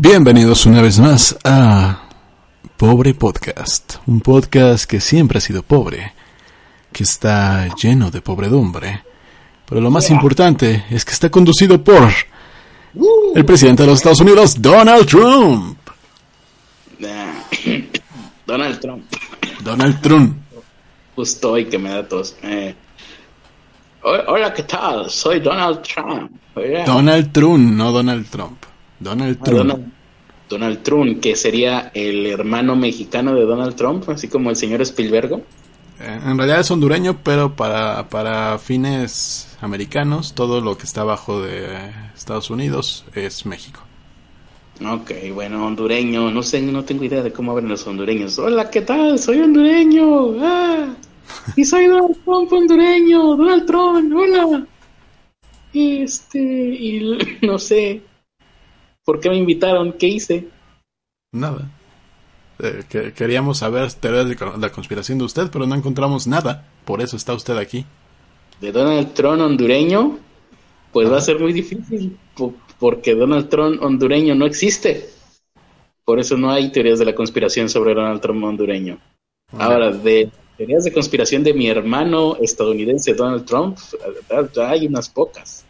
Bienvenidos una vez más a Pobre Podcast, un podcast que siempre ha sido pobre, que está lleno de pobredumbre, pero lo más importante es que está conducido por el presidente de los Estados Unidos, Donald Trump. Donald Trump. Donald Trump. Justo hoy que me da tos. Eh, hola, ¿qué tal? Soy Donald Trump. Donald Trump, no Donald Trump. Donald Trump. Donald, Donald Trump, que sería el hermano mexicano de Donald Trump, así como el señor Spielberg. Eh, En realidad es hondureño, pero para, para fines americanos, todo lo que está abajo de Estados Unidos es México. Ok, bueno, hondureño, no sé, no tengo idea de cómo hablan los hondureños. Hola, ¿qué tal? Soy hondureño. Ah, y soy Donald Trump hondureño. Donald Trump, hola. Este, y no sé. ¿Por qué me invitaron? ¿Qué hice? Nada. Eh, que- queríamos saber teorías de la conspiración de usted, pero no encontramos nada. Por eso está usted aquí. de Donald Trump hondureño, pues va a ser muy difícil, po- porque Donald Trump hondureño no existe. Por eso no hay teorías de la conspiración sobre Donald Trump hondureño. Ahora, de teorías de conspiración de mi hermano estadounidense Donald Trump, hay unas pocas.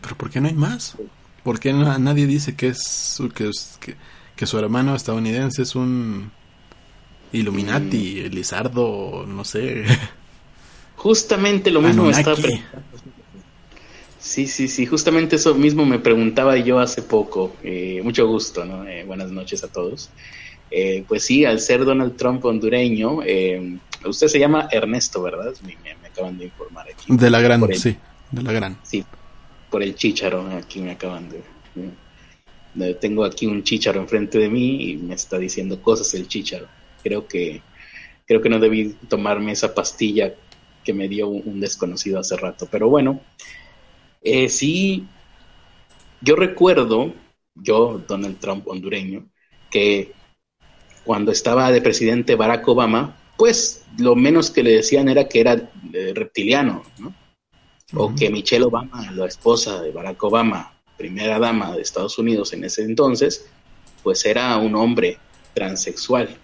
¿Pero por qué no hay más? ¿Por qué no- nadie dice que, es, que, es- que, que su hermano estadounidense es un Illuminati, Lizardo, no sé? Justamente lo mismo me estaba Anunnaki. preguntando. Sí, sí, sí, justamente eso mismo me preguntaba yo hace poco. Eh, mucho gusto, ¿no? Eh, buenas noches a todos. Eh, pues sí, al ser Donald Trump hondureño, usted se llama Ernesto, ¿verdad? Me, me- acaban de informar aquí. De la gran, sí, de la gran. Sí, por el chícharo, aquí me acaban de... Tengo aquí un chícharo enfrente de mí y me está diciendo cosas el chícharo. Creo que, creo que no debí tomarme esa pastilla que me dio un, un desconocido hace rato. Pero bueno, eh, sí, yo recuerdo, yo, Donald Trump hondureño, que cuando estaba de presidente Barack Obama, pues lo menos que le decían era que era eh, reptiliano, ¿no? O que Michelle Obama, la esposa de Barack Obama, primera dama de Estados Unidos en ese entonces, pues era un hombre transexual.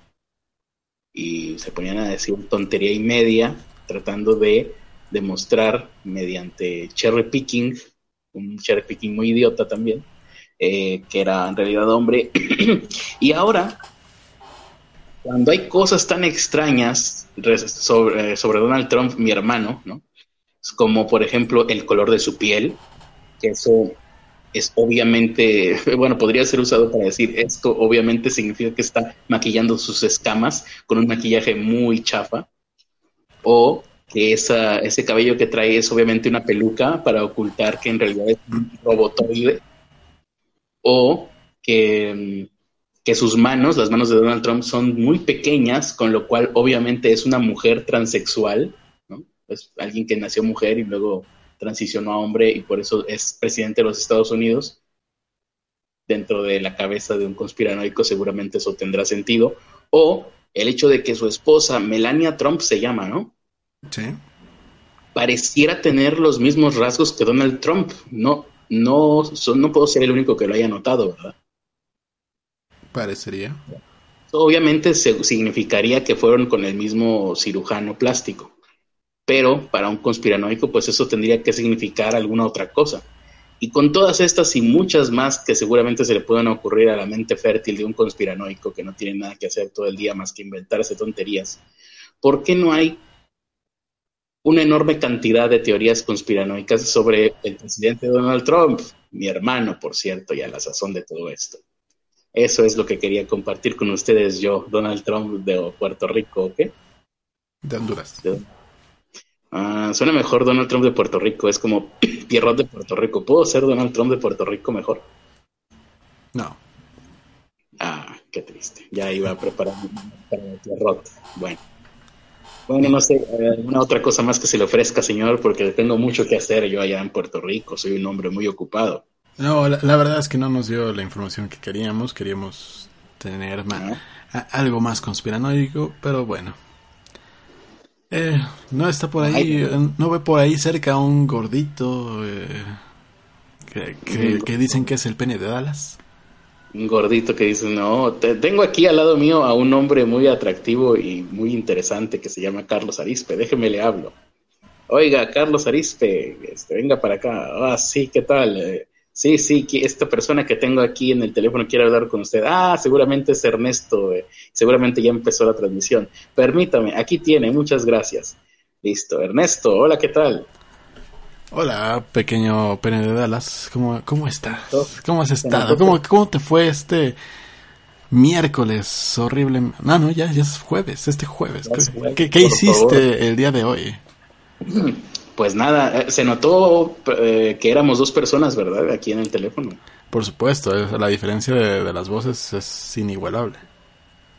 Y se ponían a decir tontería y media, tratando de demostrar mediante cherry picking, un cherry picking muy idiota también, eh, que era en realidad hombre. y ahora, cuando hay cosas tan extrañas sobre, sobre Donald Trump, mi hermano, ¿no? Como por ejemplo el color de su piel, que eso es obviamente, bueno, podría ser usado para decir esto obviamente significa que está maquillando sus escamas con un maquillaje muy chafa, o que esa, ese cabello que trae es obviamente una peluca para ocultar que en realidad es un robotoide, o que, mm, que sus manos, las manos de Donald Trump, son muy pequeñas, con lo cual obviamente es una mujer transexual. Es alguien que nació mujer y luego transicionó a hombre y por eso es presidente de los Estados Unidos. Dentro de la cabeza de un conspiranoico seguramente eso tendrá sentido. O el hecho de que su esposa, Melania Trump se llama, ¿no? Sí. Pareciera tener los mismos rasgos que Donald Trump. No, no, son- no puedo ser el único que lo haya notado, ¿verdad? Parecería. Obviamente se- significaría que fueron con el mismo cirujano plástico, pero para un conspiranoico pues eso tendría que significar alguna otra cosa. Y con todas estas y muchas más que seguramente se le puedan ocurrir a la mente fértil de un conspiranoico que no tiene nada que hacer todo el día más que inventarse tonterías, ¿por qué no hay una enorme cantidad de teorías conspiranoicas sobre el presidente Donald Trump? Mi hermano, por cierto, y a la sazón de todo esto. Eso es lo que quería compartir con ustedes yo, Donald Trump de Puerto Rico, ¿ok? De Honduras. Ah, suena mejor Donald Trump de Puerto Rico, es como Pierrot de Puerto Rico. ¿Puedo ser Donald Trump de Puerto Rico mejor? No. Ah, qué triste. Ya iba a preparar para Pierrot. Bueno. Bueno, no sé, eh, alguna otra cosa más que se le ofrezca, señor, porque tengo mucho que hacer yo allá en Puerto Rico. Soy un hombre muy ocupado. No, la, la verdad es que no nos dio la información que queríamos. Queríamos tener a- algo más conspiranoico, pero bueno. Eh, no está por ahí, no ve por ahí cerca un gordito eh, que, que- que dicen que es el pene de Dallas. Un gordito que dice, no, tengo aquí al lado mío a un hombre muy atractivo y muy interesante que se llama Carlos Arispe, déjeme le hablo. Oiga, Carlos Arispe, este, venga para acá. Ah, sí, ¿qué tal? Eh, sí, sí, esta persona que tengo aquí en el teléfono quiere hablar con usted. Ah, seguramente es Ernesto, eh, seguramente ya empezó la transmisión. Permítame, aquí tiene, muchas gracias. Listo, Ernesto, hola, ¿qué tal? Hola, pequeño pene de Dallas. ¿Cómo, cómo estás? ¿Cómo has estado? ¿Cómo, ¿Cómo te fue este miércoles horrible? No, no, ya, ya es jueves, este jueves. ¿Qué, qué, hiciste el día de hoy? Pues nada, eh, se notó eh, que éramos dos personas, ¿verdad? Aquí en el teléfono. Por supuesto, la diferencia de, las voces es inigualable.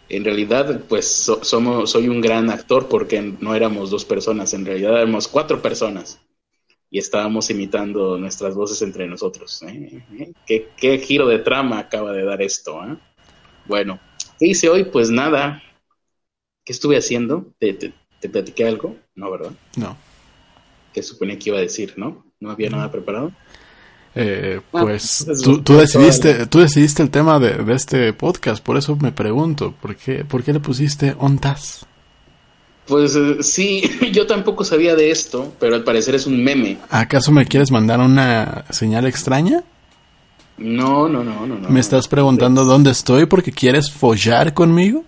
En realidad, pues somos, soy un gran actor porque no éramos dos personas, en realidad éramos cuatro personas y estábamos imitando nuestras voces entre nosotros. ¿eh? ¿Qué, ¿Qué, giro de trama acaba de dar esto? ¿eh? Bueno, ¿qué hice hoy? Pues nada. ¿Qué estuve haciendo? ¿Te, te, platiqué algo? No, ¿verdad? No. ¿Qué suponía que iba a decir? ¿No? ¿No había nada preparado? Eh, ah, pues tú, tú, decidiste, tú decidiste el tema de, de, este podcast, por eso me pregunto, ¿por qué, por qué le pusiste ONTAS? Pues eh, sí, yo tampoco sabía de esto, pero al parecer es un meme. ¿Acaso me quieres mandar una señal extraña? No, no, no, no. ¿Me estás preguntando dónde estoy porque quieres follar conmigo?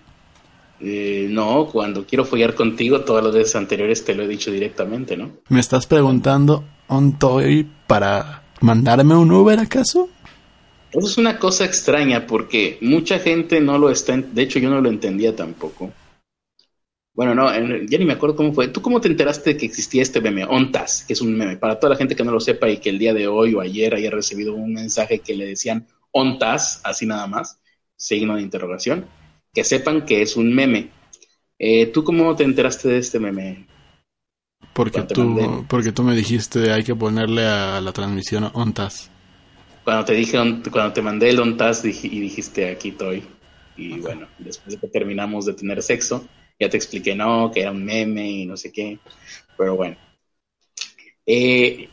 Eh, no, cuando quiero follar contigo, todas las veces anteriores te lo he dicho directamente, ¿no? ¿Me estás preguntando estoy para mandarme un Uber acaso? Eso es una cosa extraña porque mucha gente no lo está, de hecho yo no lo entendía tampoco. Bueno, no, ya ni me acuerdo cómo fue. ¿Tú cómo te enteraste de que existía este meme? ONTAS, que es un meme. Para toda la gente que no lo sepa y que el día de hoy o ayer haya recibido un mensaje que le decían ONTAS, así nada más, signo de interrogación, que sepan que es un meme. Eh, ¿Tú cómo te enteraste de este meme? Porque tú, porque tú me dijiste hay que ponerle a la transmisión ONTAS. Cuando te dije, cuando te mandé el ONTAS y dijiste aquí estoy. Y bueno, después de que terminamos de tener sexo, ya te expliqué, no, que era un meme y no sé qué. Pero bueno. Eh,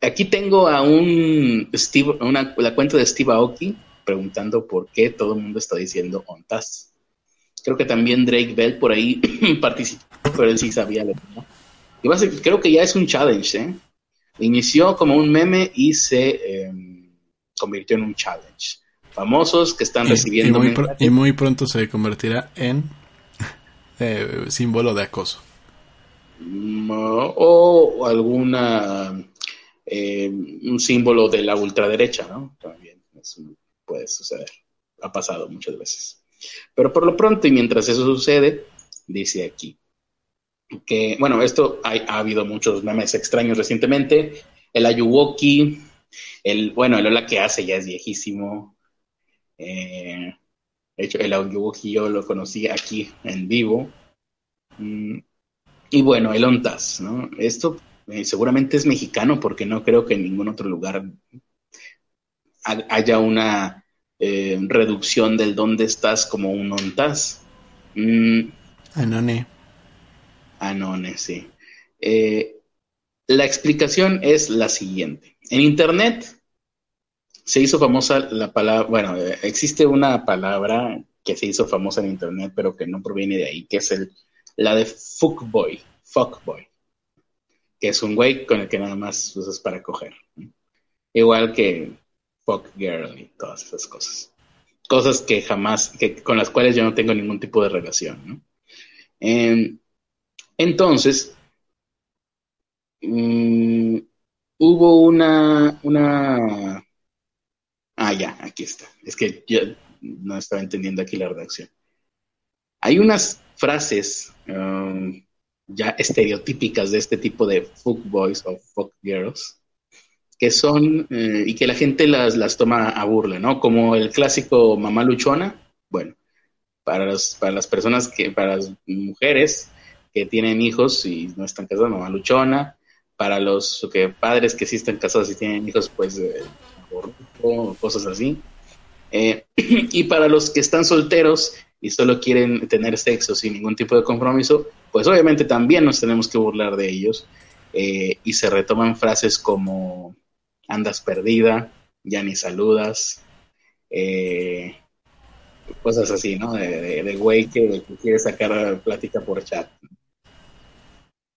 aquí tengo a un Steve, una, la cuenta de Steve Aoki preguntando por qué todo el mundo está diciendo ONTAS. Creo que también Drake Bell por ahí participó, pero él sí sabía lo que creo que ya es un challenge, ¿eh? Inició como un meme y se em, convirtió en un challenge. Famosos que están recibiendo. y muy pronto se convertirá en eh, símbolo de acoso. Mm, o alguna eh, un símbolo de la ultraderecha, ¿no? También puede suceder. Ha pasado muchas veces. Pero por lo pronto, y mientras eso sucede, dice aquí que, bueno, esto ha habido muchos memes extraños recientemente. El Ayuwoki, el, bueno, el Hola que hace ya es viejísimo. Eh, de hecho, el audiobook yo lo conocí aquí en vivo. Mm, y bueno, el ONTAS, ¿no? Esto eh, seguramente es mexicano porque no creo que en ningún otro lugar haya una eh, reducción del dónde estás como un ONTAS. Mm, Anone. Anone, sí. Eh, la explicación es la siguiente. En Internet se hizo famosa la palabra, bueno, existe una palabra que se hizo famosa en internet, pero que no proviene de ahí, que es el, la de fuckboy, fuckboy, que es un güey con el que nada más usas para coger. Igual que fuck girl y todas esas cosas. Cosas que jamás, que, con las cuales yo no tengo ningún tipo de relación. Em, entonces, mm, hubo una, una Ah, ya, aquí está. Es que yo no estaba entendiendo aquí la redacción. Hay unas frases um, ya estereotípicas de este tipo de folk boys o folk girls que son eh, y que la gente las, las toma a burla, ¿no? Como el clásico mamá luchona. Bueno, para, para las personas que, para las mujeres que tienen hijos y no están casadas, mamá luchona. Para los que, padres que sí están casados y tienen hijos, pues eh, o cosas así. Eh, y para los que están solteros y solo quieren tener sexo sin ningún tipo de compromiso, pues obviamente también nos tenemos que burlar de ellos. Eh, y se retoman frases como andas perdida, ya ni saludas, eh, cosas así, ¿no? De, güey que, quiere sacar plática por chat.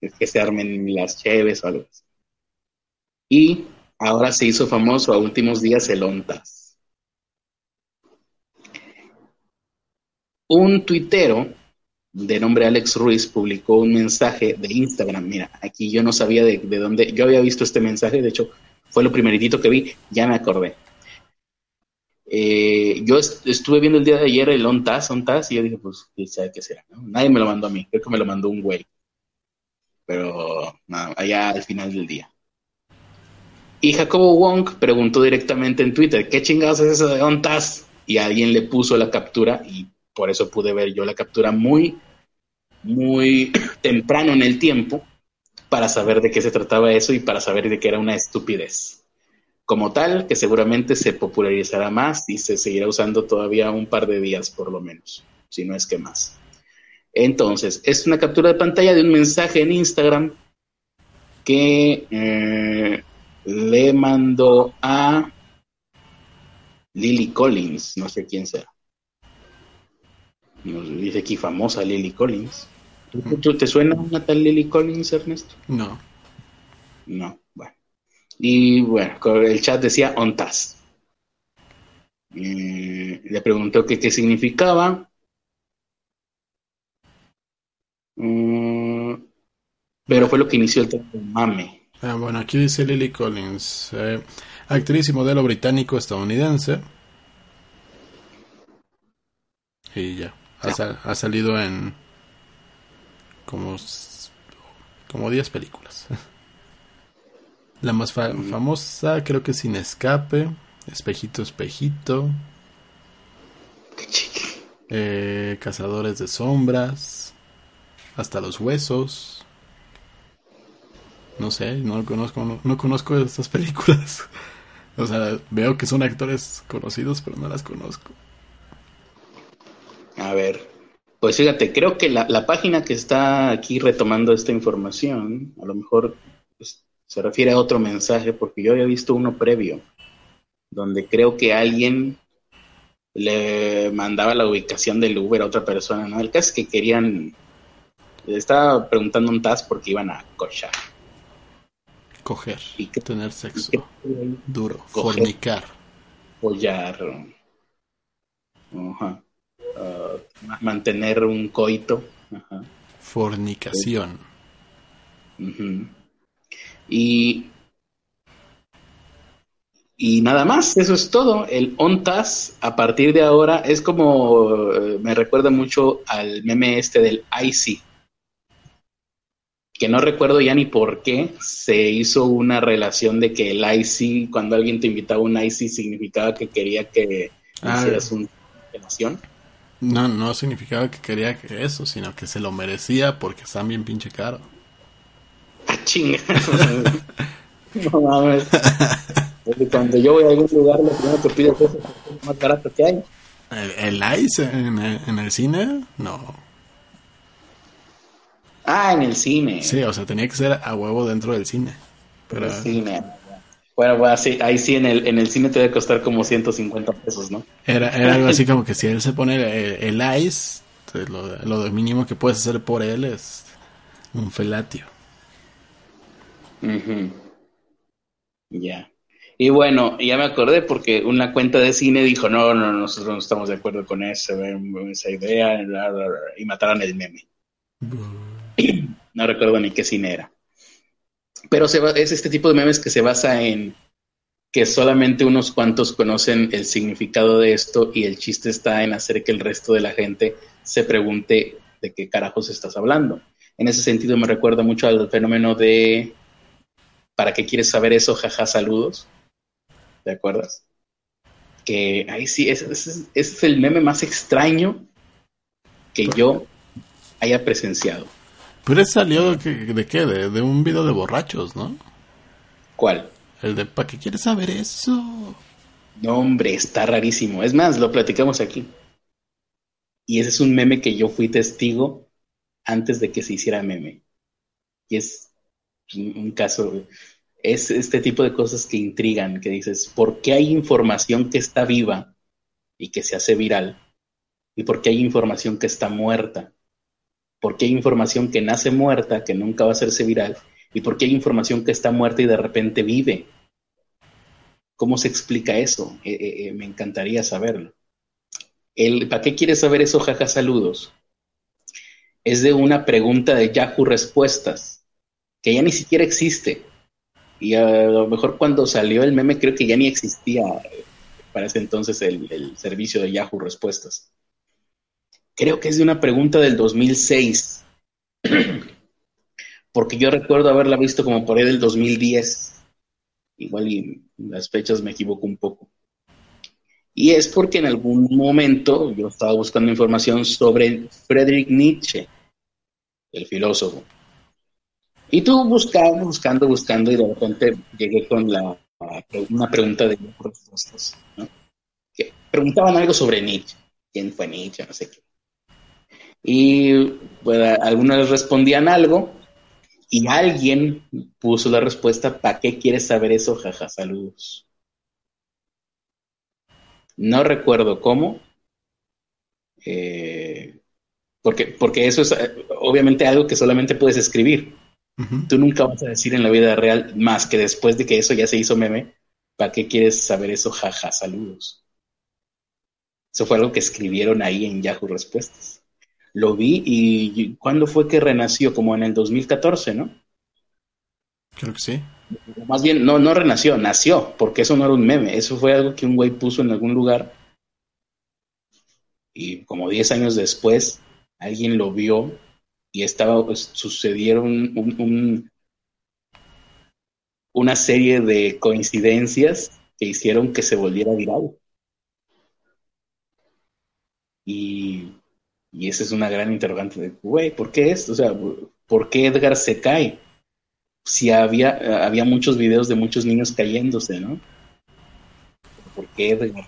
Es que se armen las cheves o algo así. Y ahora se hizo famoso a últimos días el ONTAS. Un tuitero de nombre Alex Ruiz publicó un mensaje de Instagram. Mira, aquí yo no sabía de, dónde, yo había visto este mensaje, de hecho fue lo primeritito que vi, ya me acordé. Eh, yo estuve viendo el día de ayer el ONTAS, ONTAS, y yo dije, pues, ¿sabe qué será? Nadie me lo mandó a mí, creo que me lo mandó un güey. Pero, allá al final del día. Y Jacobo Wong preguntó directamente en Twitter, ¿qué chingados es eso de ONTAS? Y alguien le puso la captura y por eso pude ver yo la captura muy, muy temprano en el tiempo para saber de qué se trataba eso y para saber de que era una estupidez. Como tal, que seguramente se popularizará más y se seguirá usando todavía un par de días por lo menos, si no es que más. Entonces, es una captura de pantalla de un mensaje en Instagram que eh, le mandó a Lily Collins, no sé quién será. Nos dice aquí famosa Lily Collins. ¿Tú, te suena una tal Lily Collins, Ernesto? No. No, bueno. Y bueno, el chat decía ONTAS. Eh, le preguntó que qué significaba. Mm, pero fue lo que inició el mame. Ah, bueno, aquí dice Lily Collins, eh, actriz y modelo británico-estadounidense. Y ya. Ha, salido en como, como 10 películas. La más famosa creo que es Sin Escape, Espejito, Espejito, eh, Cazadores de Sombras, Hasta los Huesos. No sé, no conozco, no, no conozco estas películas. O sea, veo que son actores conocidos, pero no las conozco. A ver, pues fíjate, creo que la, página que está aquí retomando esta información, a lo mejor pues, se refiere a otro mensaje, porque yo había visto uno previo, donde creo que alguien le mandaba la ubicación del Uber a otra persona, ¿no? El caso es que querían, le estaba preguntando un task porque iban a cochar. Coger, y tener sexo duro, fornicar. Follar. Ajá. Uh, mantener un coito. Fornicación. Y y nada más, eso es todo. El ONTAS a partir de ahora es como, eh, me recuerda mucho al meme este del IC, que no recuerdo ya ni por qué se hizo una relación de que el IC, cuando alguien te invitaba a un IC, significaba que quería que ah. hicieras una relación. No, no significaba que quería que eso, sino que se lo merecía porque están bien pinche caro. Ah, chinga. no mames. cuando yo voy a algún lugar, lo primero que pido es eso, es más barato que hay. ¿El, el ice en el, en el cine? No. Ah, en el cine. Sí, o sea, tenía que ser a huevo dentro del cine. Pero... El cine. Bueno, ahí sí en el, en el cine te debe costar como 150 pesos, ¿no? Era, era algo así como que si él se pone el, ice, lo, lo, mínimo que puedes hacer por él es un felatio. Ya. Y bueno, ya me acordé porque una cuenta de cine dijo, no, no, nosotros no estamos de acuerdo con eso, esa idea, y mataron el meme. no recuerdo ni qué cine era. Pero se es este tipo de memes que se basa en que solamente unos cuantos conocen el significado de esto y el chiste está en hacer que el resto de la gente se pregunte de qué carajos estás hablando. En ese sentido me recuerda mucho al fenómeno de ¿para qué quieres saber eso? Jaja, saludos. ¿Te acuerdas? Que ahí sí, es el meme más extraño que yo haya presenciado. Pero salió de, de qué? De, un video de borrachos, ¿no? ¿Cuál? El de ¿para qué quieres saber eso? No, hombre, está rarísimo. Es más, lo platicamos aquí. Y ese es un meme que yo fui testigo antes de que se hiciera meme. Y es un caso, es este tipo de cosas que intrigan, que dices, ¿por qué hay información que está viva y que se hace viral, y por qué hay información que está muerta, por qué hay información que nace muerta, que nunca va a hacerse viral, y por qué hay información que está muerta y de repente vive. ¿Cómo se explica eso? Eh, eh, eh, me encantaría saberlo. El, ¿Para qué quieres saber eso, jaja, saludos? Es de una pregunta de Yahoo Respuestas, que ya ni siquiera existe. Y a lo mejor cuando salió el meme creo que ya ni existía para ese entonces el, servicio de Yahoo Respuestas. Creo que es de una pregunta del 2006, porque yo recuerdo haberla visto como por ahí del 2010. Igual las fechas me equivoco un poco. Y es porque en algún momento yo estaba buscando información sobre Friedrich Nietzsche, el filósofo. Y tú buscando, buscando, buscando, y de repente llegué con una pregunta de respuestas, ¿no? preguntaban algo sobre Nietzsche, quién fue Nietzsche, no sé qué. Y pues, algunos respondían algo, y alguien puso la respuesta, ¿para qué quieres saber eso? Jaja, saludos. No recuerdo cómo, eh, porque, porque eso es obviamente algo que solamente puedes escribir. Tú nunca vas a decir en la vida real más que después de que eso ya se hizo meme, ¿para qué quieres saber eso? Jaja, saludos. Eso fue algo que escribieron ahí en Yahoo Respuestas. Lo vi y ¿cuándo fue que renació? Como en el 2014, ¿no? Creo que sí. Más bien, no, no renació, nació, porque eso no era un meme, eso fue algo que un güey puso en algún lugar y como 10 años después alguien lo vio y estaba, pues, sucedieron un, una serie de coincidencias que hicieron que se volviera viral. Y, y esa es una gran interrogante de, güey, ¿por qué esto? O sea, ¿por qué Edgar se cae? Si había, había muchos videos de muchos niños cayéndose, ¿no? ¿Por qué Edgar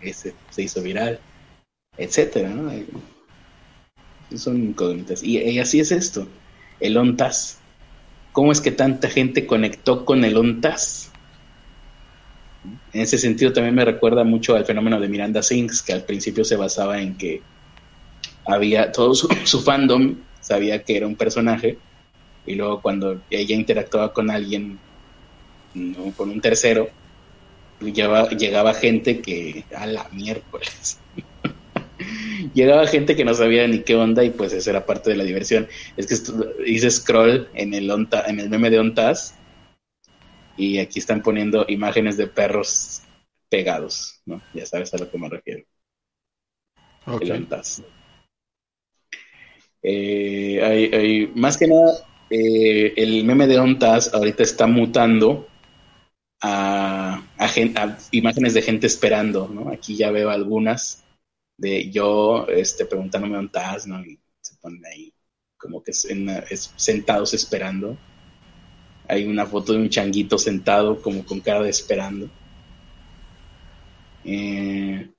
ese se hizo viral? Etcétera, ¿no? son incógnitas. Y, así es esto, el ONTAS. ¿Cómo es que tanta gente conectó con el ONTAS? En ese sentido también me recuerda mucho al fenómeno de Miranda Sings, que al principio se basaba en que había todo su, fandom sabía que era un personaje y luego cuando ella interactuaba con alguien, con un tercero, llegaba, llegaba gente que a la miércoles llegaba gente que no sabía ni qué onda y pues eso era parte de la diversión. Es que hice scroll en el, en el meme de Ontas y aquí están poniendo imágenes de perros pegados, ¿no? Ya sabes a lo que me refiero. El Ontas. Eh, hay, más que nada, eh, el meme de Ontas ahorita está mutando a, a, imágenes de gente esperando, ¿no? Aquí ya veo algunas de yo este, preguntándome estás, ¿no? Y se ponen ahí como que sentados esperando. Hay una foto de un changuito sentado como con cara de esperando. Eh,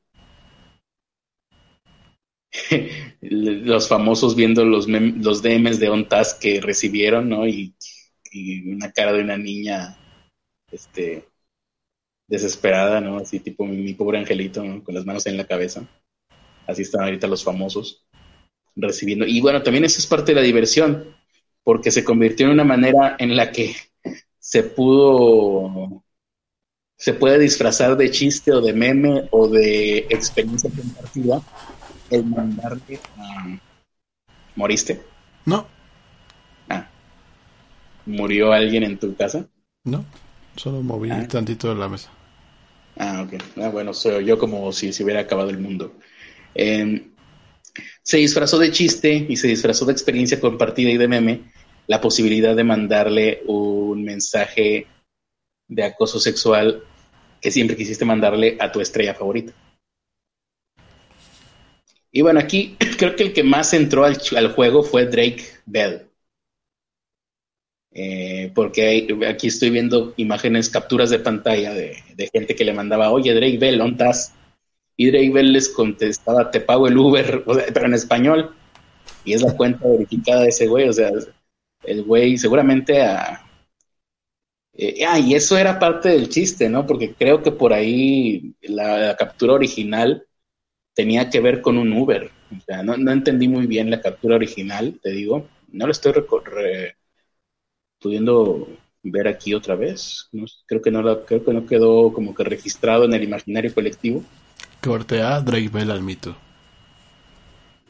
los famosos viendo los, los DMs de ONTAS que recibieron, ¿no? Y, una cara de una niña este, desesperada, ¿no? Así tipo mi, pobre angelito, Con las manos en la cabeza. Así están ahorita los famosos recibiendo. Y bueno, también eso es parte de la diversión, porque se convirtió en una manera en la que se pudo, se puede disfrazar de chiste o de meme o de experiencia compartida el mandarle a... ¿Moriste? No. Ah. ¿Murió alguien en tu casa? No, solo moví ah. tantito de la mesa. Ah, ok. Ah, bueno, soy yo como si se hubiera acabado el mundo. Em, se disfrazó de chiste y se disfrazó de experiencia compartida y de meme la posibilidad de mandarle un mensaje de acoso sexual que siempre quisiste mandarle a tu estrella favorita. Y bueno, aquí creo que el que más entró al, juego fue Drake Bell. Eh, porque aquí estoy viendo imágenes, capturas de pantalla de, gente que le mandaba, oye Drake Bell, ¿dónde estás? y Drake Bell les contestaba, te pago el Uber, pero en español. Y es la cuenta verificada de ese güey, o sea, el güey seguramente a... Eh, ah, y eso era parte del chiste, ¿no? Porque creo que por ahí la, captura original tenía que ver con un Uber. O sea, no, no entendí muy bien la captura original, te digo. No lo estoy re pudiendo ver aquí otra vez. creo que no la, creo que no quedó como que registrado en el imaginario colectivo. Corte A, Drake Bell al mito.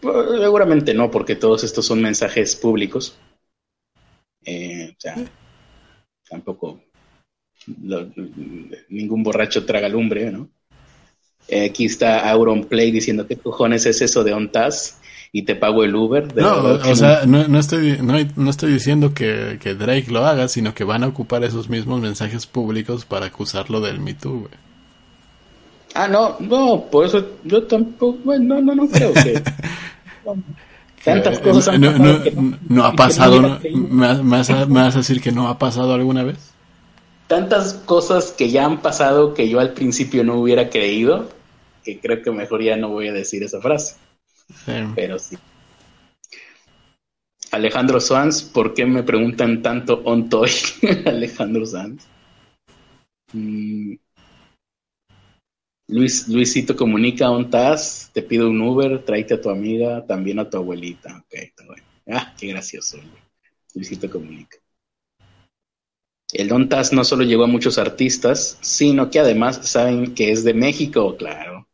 Pues, seguramente no, porque todos estos son mensajes públicos. Eh, o sea, tampoco ningún borracho traga lumbre, ¿no? Eh, aquí está Auron Play diciendo qué cojones es eso de OnTas y te pago el Uber. no, o sea, no, estoy, no, estoy diciendo que, Drake lo haga, sino que van a ocupar esos mismos mensajes públicos para acusarlo del Me Too, Ah, no, no, por eso yo tampoco, bueno, no, no creo que... tantas cosas no, no, no, ha pasado, ¿me, vas a, ¿me vas a decir que no ha pasado alguna vez? Tantas cosas que ya han pasado que yo al principio no hubiera creído, que creo que mejor ya no voy a decir esa frase. Pero sí. Alejandro Sanz, ¿por qué me preguntan tanto on toy? Alejandro Sanz. Mm. Luis, Luisito comunica on TAS, te pido un Uber, tráete a tu amiga, también a tu abuelita. Ok, está bueno. Ah, qué gracioso. Luisito comunica. El Don Taz no solo llegó a muchos artistas, sino que además saben que es de México, claro.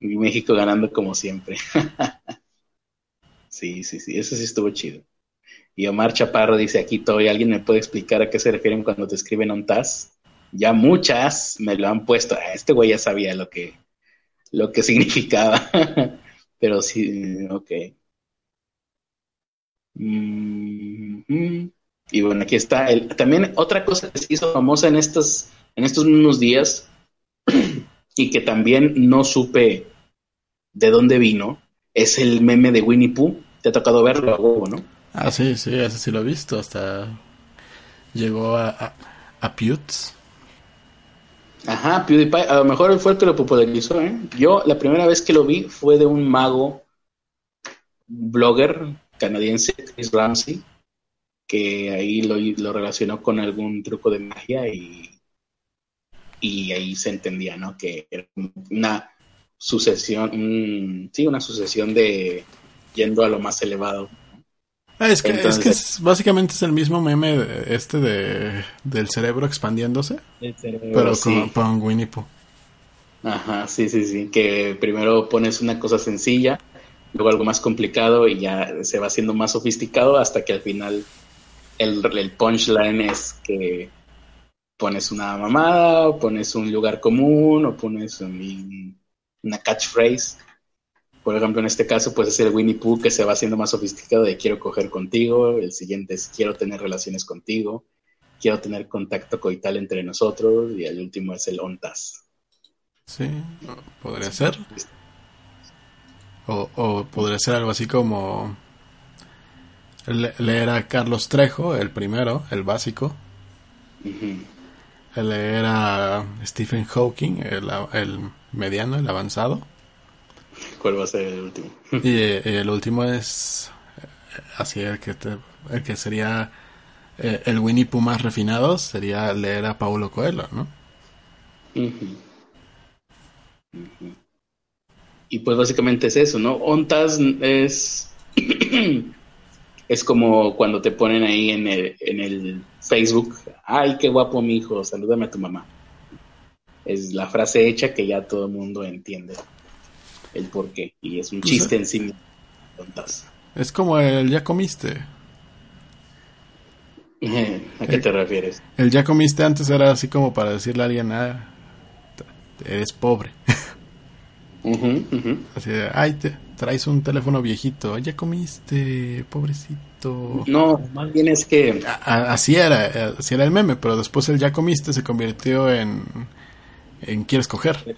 México ganando como siempre. sí, sí, sí, eso sí estuvo chido. Y Omar Chaparro dice aquí todavía ¿alguien me puede explicar a qué se refieren cuando te escriben un TAS? Ya muchas me lo han puesto. Ah, este güey ya sabía lo que, lo que significaba. Pero sí, ok. Mm-hmm. Y bueno, aquí está. El, también otra cosa que se hizo famosa en estos, en estos mismos días y que también no supe de dónde vino, es el meme de Winnie Pooh. Te ha tocado verlo a huevo, ¿no? Ah, sí, sí, ese sí lo he visto. Hasta llegó a, a, a Ajá, PewDiePie. A lo mejor fue el que lo popularizó, ¿eh? Yo la primera vez que lo vi fue de un mago blogger canadiense, Chris Ramsey, que ahí lo, lo relacionó con algún truco de magia y y ahí se entendía, ¿no? Que era una sucesión, sí, una sucesión de yendo a lo más elevado. Ah, es que, es que básicamente es el mismo meme este de, del cerebro expandiéndose, pero con, Winnie Pooh. Ajá, sí, sí, sí, que primero pones una cosa sencilla, luego algo más complicado y ya se va haciendo más sofisticado hasta que al final el, el punchline es que pones una mamada, o pones un lugar común, o pones una catchphrase. Por ejemplo, en este caso, puede ser el Winnie Pooh que se va haciendo más sofisticado de quiero coger contigo, el siguiente es quiero tener relaciones contigo, quiero tener contacto coital entre nosotros, y el último es el ontas. Sí, podría ser. O, podría ser algo así como leer a Carlos Trejo, el primero, el básico. Él era Stephen Hawking, el, mediano, el avanzado. ¿Cuál va a ser el último? y, el último es eh, así el que el que sería eh, el Winnie Pooh más refinado sería leer a Paulo Coelho, ¿no? Y pues básicamente es eso, ¿no? Ontas es es como cuando te ponen ahí en el, en el Facebook, ay, qué guapo mi hijo, salúdame a tu mamá. Es la frase hecha que ya todo el mundo entiende el por qué. Y es un pues, chiste en sí mismo. Es como el ya comiste. ¿A qué te refieres? El ya comiste antes era así como para decirle a alguien, ah, eres pobre. Así de, ay, te, traes un teléfono viejito, ya comiste, pobrecito. No, más bien es que... así era, así era el meme, pero después el ya comiste se convirtió en, en quieres coger.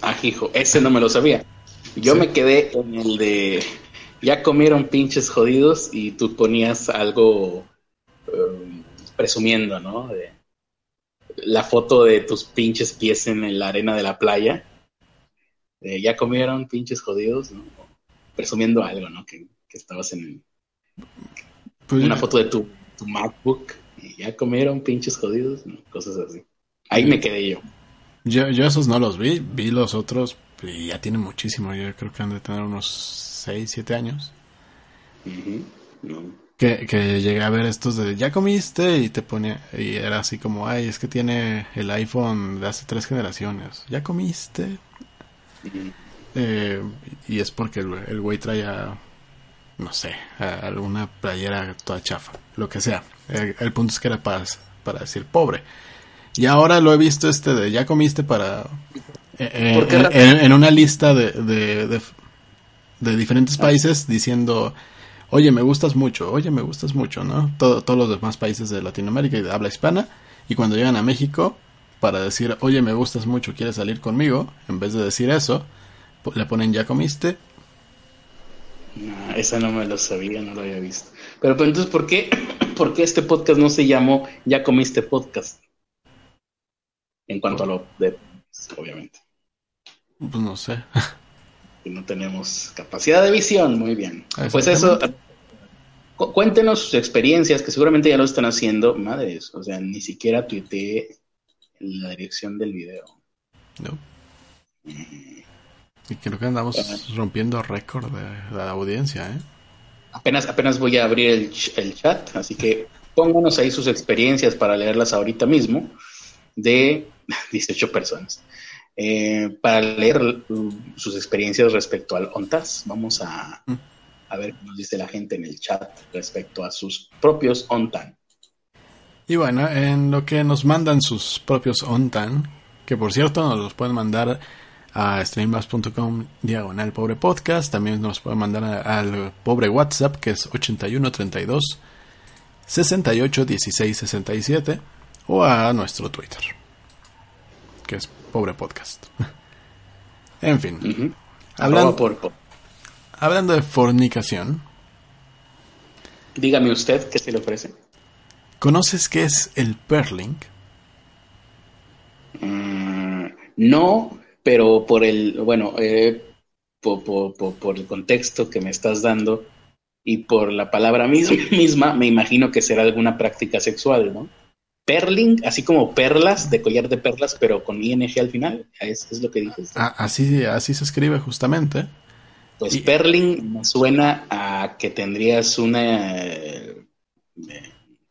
Ah, hijo, ese no me lo sabía. Yo me quedé en el de ya comieron pinches jodidos y tú ponías algo um, presumiendo, ¿no? De la foto de tus pinches pies en la arena de la playa ya comieron, pinches jodidos, ¿no? Presumiendo algo, ¿no? Que, estabas en pues una foto de tu, MacBook y ya comieron, pinches jodidos, ¿no? Cosas así. Ahí me quedé yo. Yo, yo esos no los vi, vi los otros y ya tiene muchísimo, yo creo que han de tener unos 6, 7 años. que, que llegué a ver estos de ya comiste y te ponía, y era así como, ay, es que tiene el iPhone de hace tres generaciones, ya comiste. Eh, y es porque el güey traía, no sé, alguna playera toda chafa, lo que sea. El, punto es que era para, para decir pobre. Y ahora lo he visto este de ya comiste para... Eh, eh, en, una lista de, de, de, diferentes ah. países diciendo, oye, me gustas mucho, oye, me gustas mucho, ¿no? Todo, todos los demás países de Latinoamérica y de habla hispana. Y cuando llegan a México, para decir, oye, me gustas mucho, ¿quieres salir conmigo? En vez de decir eso, le ponen ya comiste. No, esa no me lo sabía, no lo había visto. Pero, pero entonces, ¿por qué, ¿por qué este podcast no se llamó Ya comiste podcast? En cuanto a lo de, obviamente. Pues no sé. Y no tenemos capacidad de visión, muy bien. Pues eso, cuéntenos sus experiencias, que seguramente ya lo están haciendo, madres, o sea, ni siquiera tuiteé la dirección del video. No. Y creo que andamos rompiendo récord de, la audiencia, ¿eh? Apenas, apenas voy a abrir el, el, chat, así que pónganos ahí sus experiencias para leerlas ahorita mismo de 18 personas. Eh, para leer sus experiencias respecto al ONTAS, vamos a, mm. a ver qué nos dice la gente en el chat respecto a sus propios ONTAN. Y bueno, en lo que nos mandan sus propios ONTAN, que por cierto nos los pueden mandar a streamlabs.com diagonal pobre podcast. También nos pueden mandar al pobre WhatsApp que es 8132 68 16 67 o a nuestro Twitter que es pobre podcast. en fin. hablando, hablando de fornicación. Dígame usted qué se le ofrece. ¿Conoces qué es el perling? Mm, no, pero por el, bueno, eh, por, por, el contexto que me estás dando y por la palabra misma, me imagino que será alguna práctica sexual, ¿no? Perling, así como perlas, de collar de perlas, pero con ING al final, es, lo que dices. Ah, así, así se escribe justamente. Pues perling me suena a que tendrías una eh,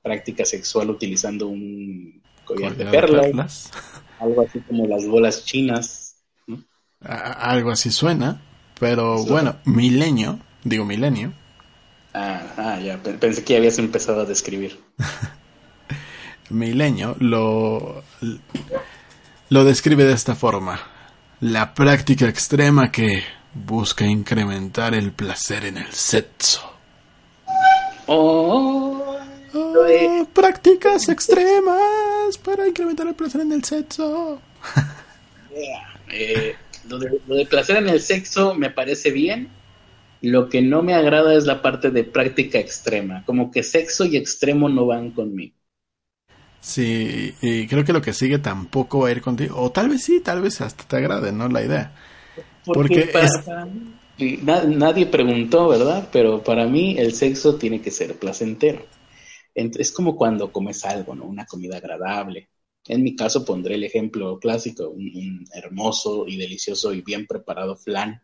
práctica sexual utilizando un collar, de, perlas, algo así como las bolas chinas algo así suena, pero bueno, milenio, digo milenio. Ah, ah, ya, pensé que ya habías empezado a describir. milenio lo, lo describe de esta forma. La práctica extrema que busca incrementar el placer en el sexo. Oh, oh prácticas extremas para incrementar el placer en el sexo. eh, lo de, placer en el sexo me parece bien. Lo que no me agrada es la parte de práctica extrema. Como que sexo y extremo no van conmigo. Sí, y creo que lo que sigue tampoco va a ir contigo. O tal vez sí, tal vez hasta te agrade, ¿no? La idea. Porque, nadie preguntó, ¿verdad? Pero para mí el sexo tiene que ser placentero. Es como cuando comes algo, ¿no? Una comida agradable. En mi caso pondré el ejemplo clásico, un, hermoso y delicioso y bien preparado flan.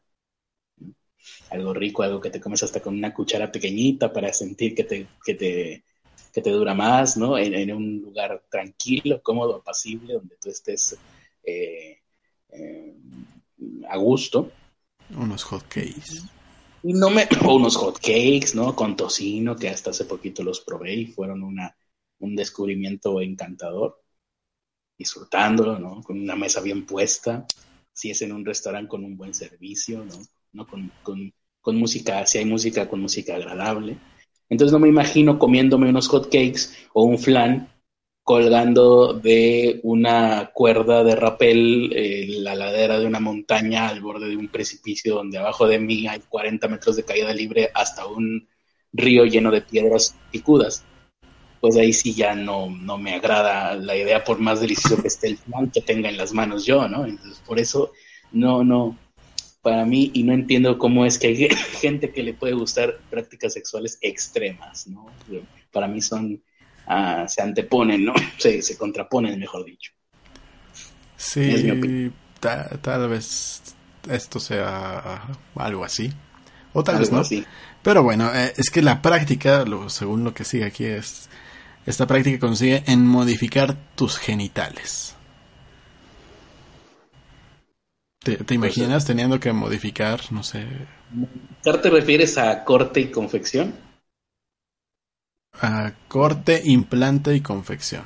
Algo rico, algo que te comes hasta con una cuchara pequeñita para sentir que te, que te, que te dura más, ¿no? En, un lugar tranquilo, cómodo, apacible, donde tú estés eh, eh, a gusto. Unos hot cakes. Y no me, o unos hot cakes, ¿no? Con tocino, que hasta hace poquito los probé y fueron una, un descubrimiento encantador disfrutándolo, ¿no? Con una mesa bien puesta, si es en un restaurante con un buen servicio, ¿no? ¿No? Con, con, con, música, si hay música, con música agradable. Entonces no me imagino comiéndome unos hot cakes o un flan colgando de una cuerda de rapel en la ladera de una montaña al borde de un precipicio donde abajo de mí hay 40 metros de caída libre hasta un río lleno de piedras picudas pues ahí sí ya no, no me agrada la idea, por más delicioso que esté el flan que tenga en las manos yo, ¿no? Entonces, por eso, no, no, para mí, y no entiendo cómo es que hay gente que le puede gustar prácticas sexuales extremas, ¿no? Para mí son, se anteponen, ¿no? Se, se contraponen, mejor dicho. Sí, tal vez esto sea algo así. O tal vez no. Pero bueno, eh, es que la práctica, lo, según lo que sigue aquí, es. Esta práctica consigue en modificar tus genitales. ¿Te, te pues, imaginas teniendo que modificar, no sé. ¿Te refieres a corte y confección? A corte, implante y confección.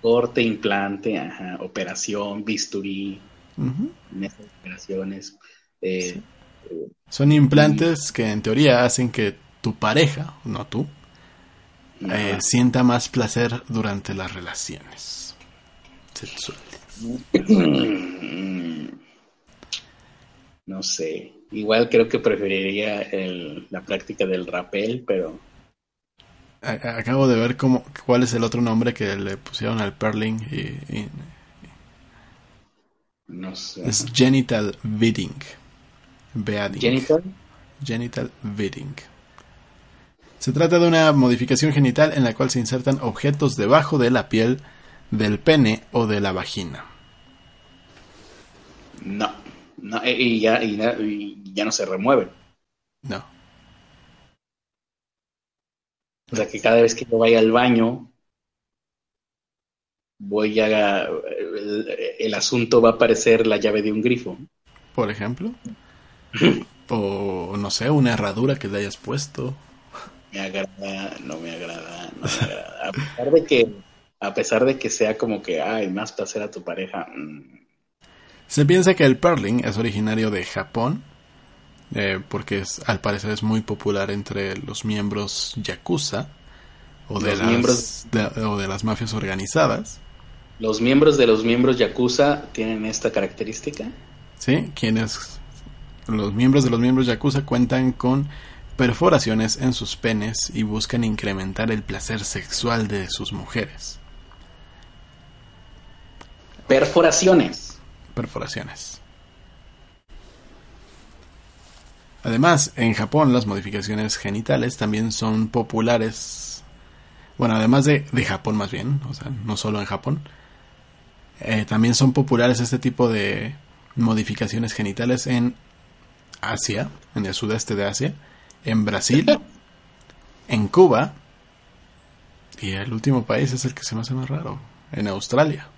Corte, implante, ajá, operación, bisturí, operaciones. Eh, Son implantes que en teoría hacen que tu pareja, no tú, eh, sienta más placer durante las relaciones sexuales. No sé. Igual creo que preferiría la práctica del rapel, pero... Acabo de ver cómo, cuál es el otro nombre que le pusieron al perling y, no sé. Es genital beating. ¿Genital? Genital beating. Se trata de una modificación genital en la cual se insertan objetos debajo de la piel del pene o de la vagina. No. No, y, ya, y, ya no se remueven. No. O sea que cada vez que yo vaya al baño, voy a. El, el, asunto va a parecer la llave de un grifo. Por ejemplo. o no sé, una herradura que le hayas puesto. Me agrada, no me agrada, no me agrada. A pesar de que, a pesar de que sea como que, ay, más placer a tu pareja. Mmm, se piensa que el Perling es originario de Japón, eh, porque es, al parecer es muy popular entre los miembros yakuza o de, las, o de las mafias organizadas. ¿Los miembros de los miembros yakuza tienen esta característica? Sí, quienes los miembros de los miembros yakuza cuentan con perforaciones en sus penes y buscan incrementar el placer sexual de sus mujeres. Perforaciones perforaciones. Además, en Japón las modificaciones genitales también son populares. Bueno, además de, de Japón más bien, o sea, no solo en Japón. Eh, también son populares este tipo de modificaciones genitales en Asia, en el sudeste de Asia, en Brasil, en Cuba y el último país es el que se me hace más raro, en Australia.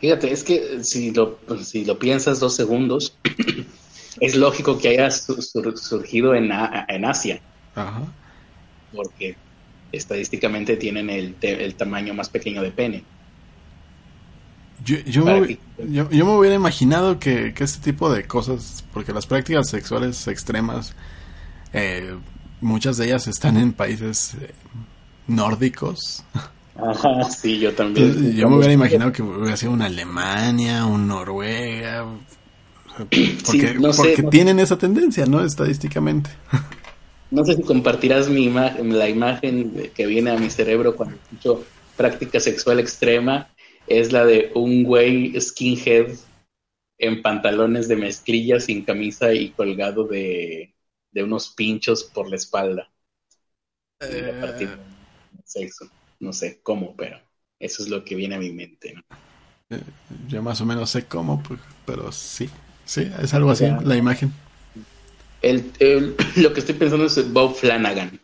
Fíjate, es que si lo, si lo piensas dos segundos, es lógico que haya surgido en, en Asia. Ajá. Porque estadísticamente tienen el, el, tamaño más pequeño de pene. Yo, yo, me, yo, me, hubiera imaginado que, que, este tipo de cosas, porque las prácticas sexuales extremas, eh, muchas de ellas están en países eh, nórdicos. Ajá, sí, yo también. yo me hubiera imaginado que hubiera sido una Alemania, un Noruega. Porque, porque tienen esa tendencia, ¿no? Estadísticamente. No sé si compartirás mi imagen, la imagen que viene a mi cerebro cuando escucho práctica sexual extrema. Es la de un güey skinhead en pantalones de mezclilla, sin camisa y colgado de, de unos pinchos por la espalda. Eh... Sexo no sé cómo, pero eso es lo que viene a mi mente. ¿no? Eh, yo más o menos sé cómo, pero sí, sí, es algo así, la imagen. El, lo que estoy pensando es Bob Flanagan.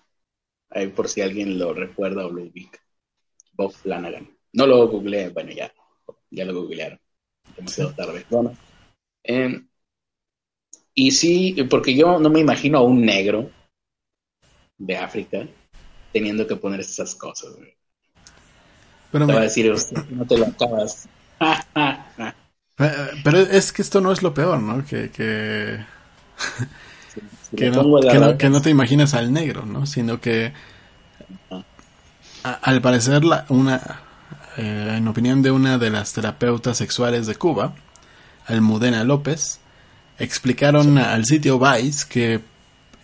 Ahí por si alguien lo recuerda o lo ubica. Bob Flanagan. No lo googleé, bueno, ya, ya lo googlearon. Demasiado tarde. Bueno. Em, y sí, porque yo no me imagino a un negro de África teniendo que poner esas cosas. Pero te va a decir, no te lo acabas. Eh, pero es que esto no es lo peor, ¿no? Que, que, que, no, te imaginas al negro, ¿no? Sino que al parecer la, una, eh, en opinión de una de las terapeutas sexuales de Cuba, Almudena López, explicaron al sitio Vice que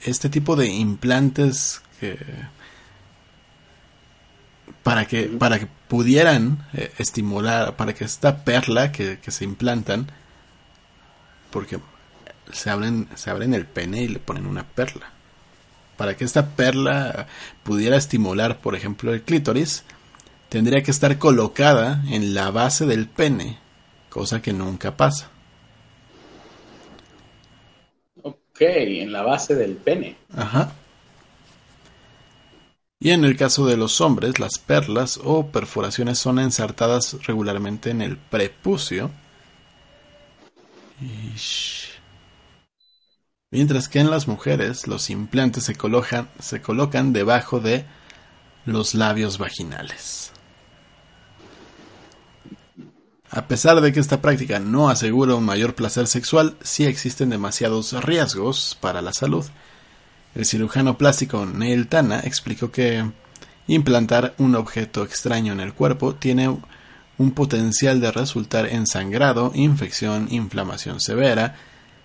este tipo de implantes que para que, para que pudieran eh, estimular, para que esta perla que, se implantan, porque se abren, se abren el pene y le ponen una perla. Para que esta perla pudiera estimular, por ejemplo, el clítoris, tendría que estar colocada en la base del pene, cosa que nunca pasa. Ok, en la base del pene. Ajá. Y en el caso de los hombres, las perlas o perforaciones son ensartadas regularmente en el prepucio. Mientras que en las mujeres los implantes se colocan, se colocan debajo de los labios vaginales. A pesar de que esta práctica no asegura un mayor placer sexual, sí existen demasiados riesgos para la salud. El cirujano plástico Neil Tana explicó que implantar un objeto extraño en el cuerpo tiene un potencial de resultar en sangrado, infección, inflamación severa,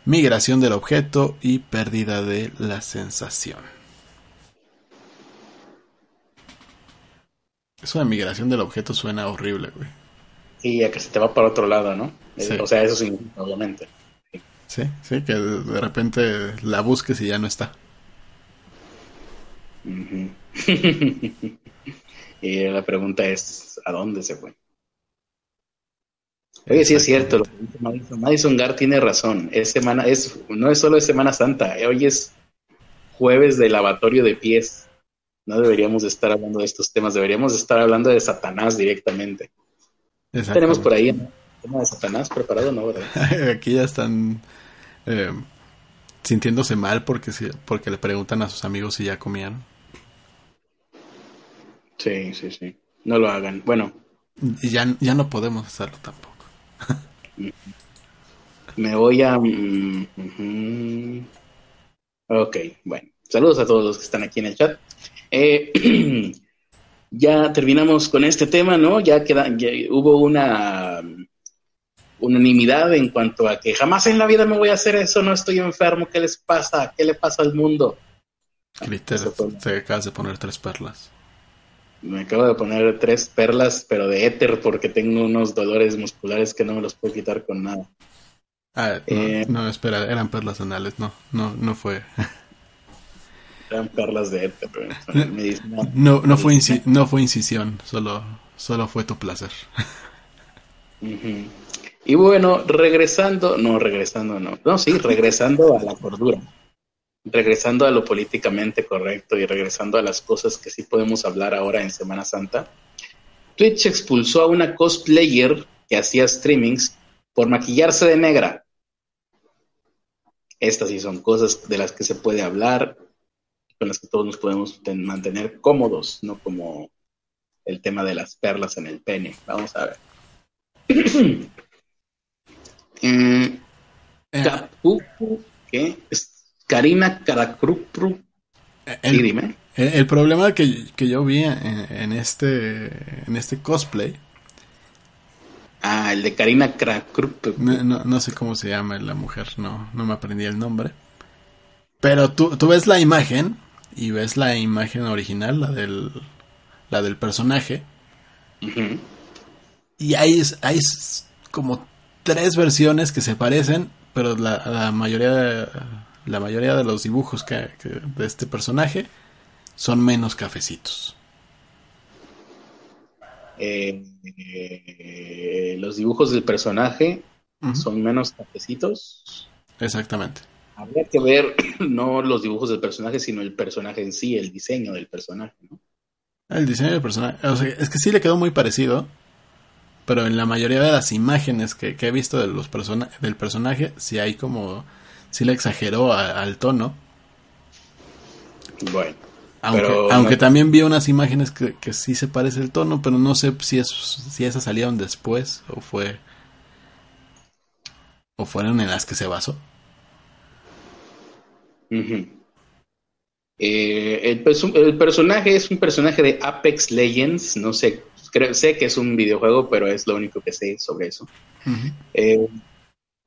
migración del objeto y pérdida de la sensación. Eso de migración del objeto suena horrible, güey. Sí, a que se te va para otro lado, ¿no? O sea, eso sí, obviamente. Sí, sí, que de repente la busques y ya no está. y la pregunta es, ¿a dónde se fue? Oye, sí es cierto, Madison Gar tiene razón. Es semana, es, no es solo es Semana Santa, hoy es jueves de lavatorio de pies. No deberíamos estar hablando de estos temas, deberíamos estar hablando de Satanás directamente. Tenemos por ahí el tema de Satanás preparado, ¿no? Aquí ya están eh, sintiéndose mal porque, porque le preguntan a sus amigos si ya comían. Sí, sí, sí. No lo hagan. Bueno. Y ya, ya no podemos hacerlo tampoco. Me voy a... Mm, ok, bueno. Saludos a todos los que están aquí en el chat. Eh, ya terminamos con este tema, ¿no? Ya, queda, hubo una unanimidad en cuanto a que jamás en la vida me voy a hacer eso, no estoy enfermo, ¿qué les pasa? ¿Qué le pasa al mundo? te acabas de poner tres perlas. Me acabo de poner tres perlas, pero de éter, porque tengo unos dolores musculares que no me los puedo quitar con nada. Ah, no, eh, espera, eran perlas anales, no, no, no fue. Eran perlas de éter, pero no, no, fue no fue incisión, solo, solo fue tu placer. Y bueno, regresando, no, regresando, no, no, sí, regresando a la cordura regresando a lo políticamente correcto y regresando a las cosas que sí podemos hablar ahora en Semana Santa, Twitch expulsó a una cosplayer que hacía streamings por maquillarse de negra. Estas sí son cosas de las que se puede hablar, con las que todos nos podemos mantener cómodos, no como el tema de las perlas en el pene. Vamos a ver. Eh. ¿qué? Karina Karakrupru. El, dime. El, problema que, yo vi en, este en este cosplay. Ah, el de Karina Karakrupru. No, sé cómo se llama la mujer, no, no me aprendí el nombre. Pero tú, tú ves la imagen y ves la imagen original, la del, la del personaje. Y hay, hay como tres versiones que se parecen, pero la, la mayoría de, la mayoría de los dibujos que, de este personaje son menos cafecitos. Eh, eh, los dibujos del personaje son menos cafecitos. Exactamente. Habría que ver no los dibujos del personaje, sino el personaje en sí, el diseño del personaje, ¿no? El diseño del personaje. es que sí le quedó muy parecido. Pero en la mayoría de las imágenes que, he visto de los del personaje, sí hay como sí le exageró al tono. Bueno. Aunque, también vi unas imágenes que, que, sí se parece el tono, pero no sé si, si esas salieron después o fue o fueron en las que se basó. Eh, el, el, personaje es un personaje de Apex Legends, no sé, creo, sé que es un videojuego, pero es lo único que sé sobre eso.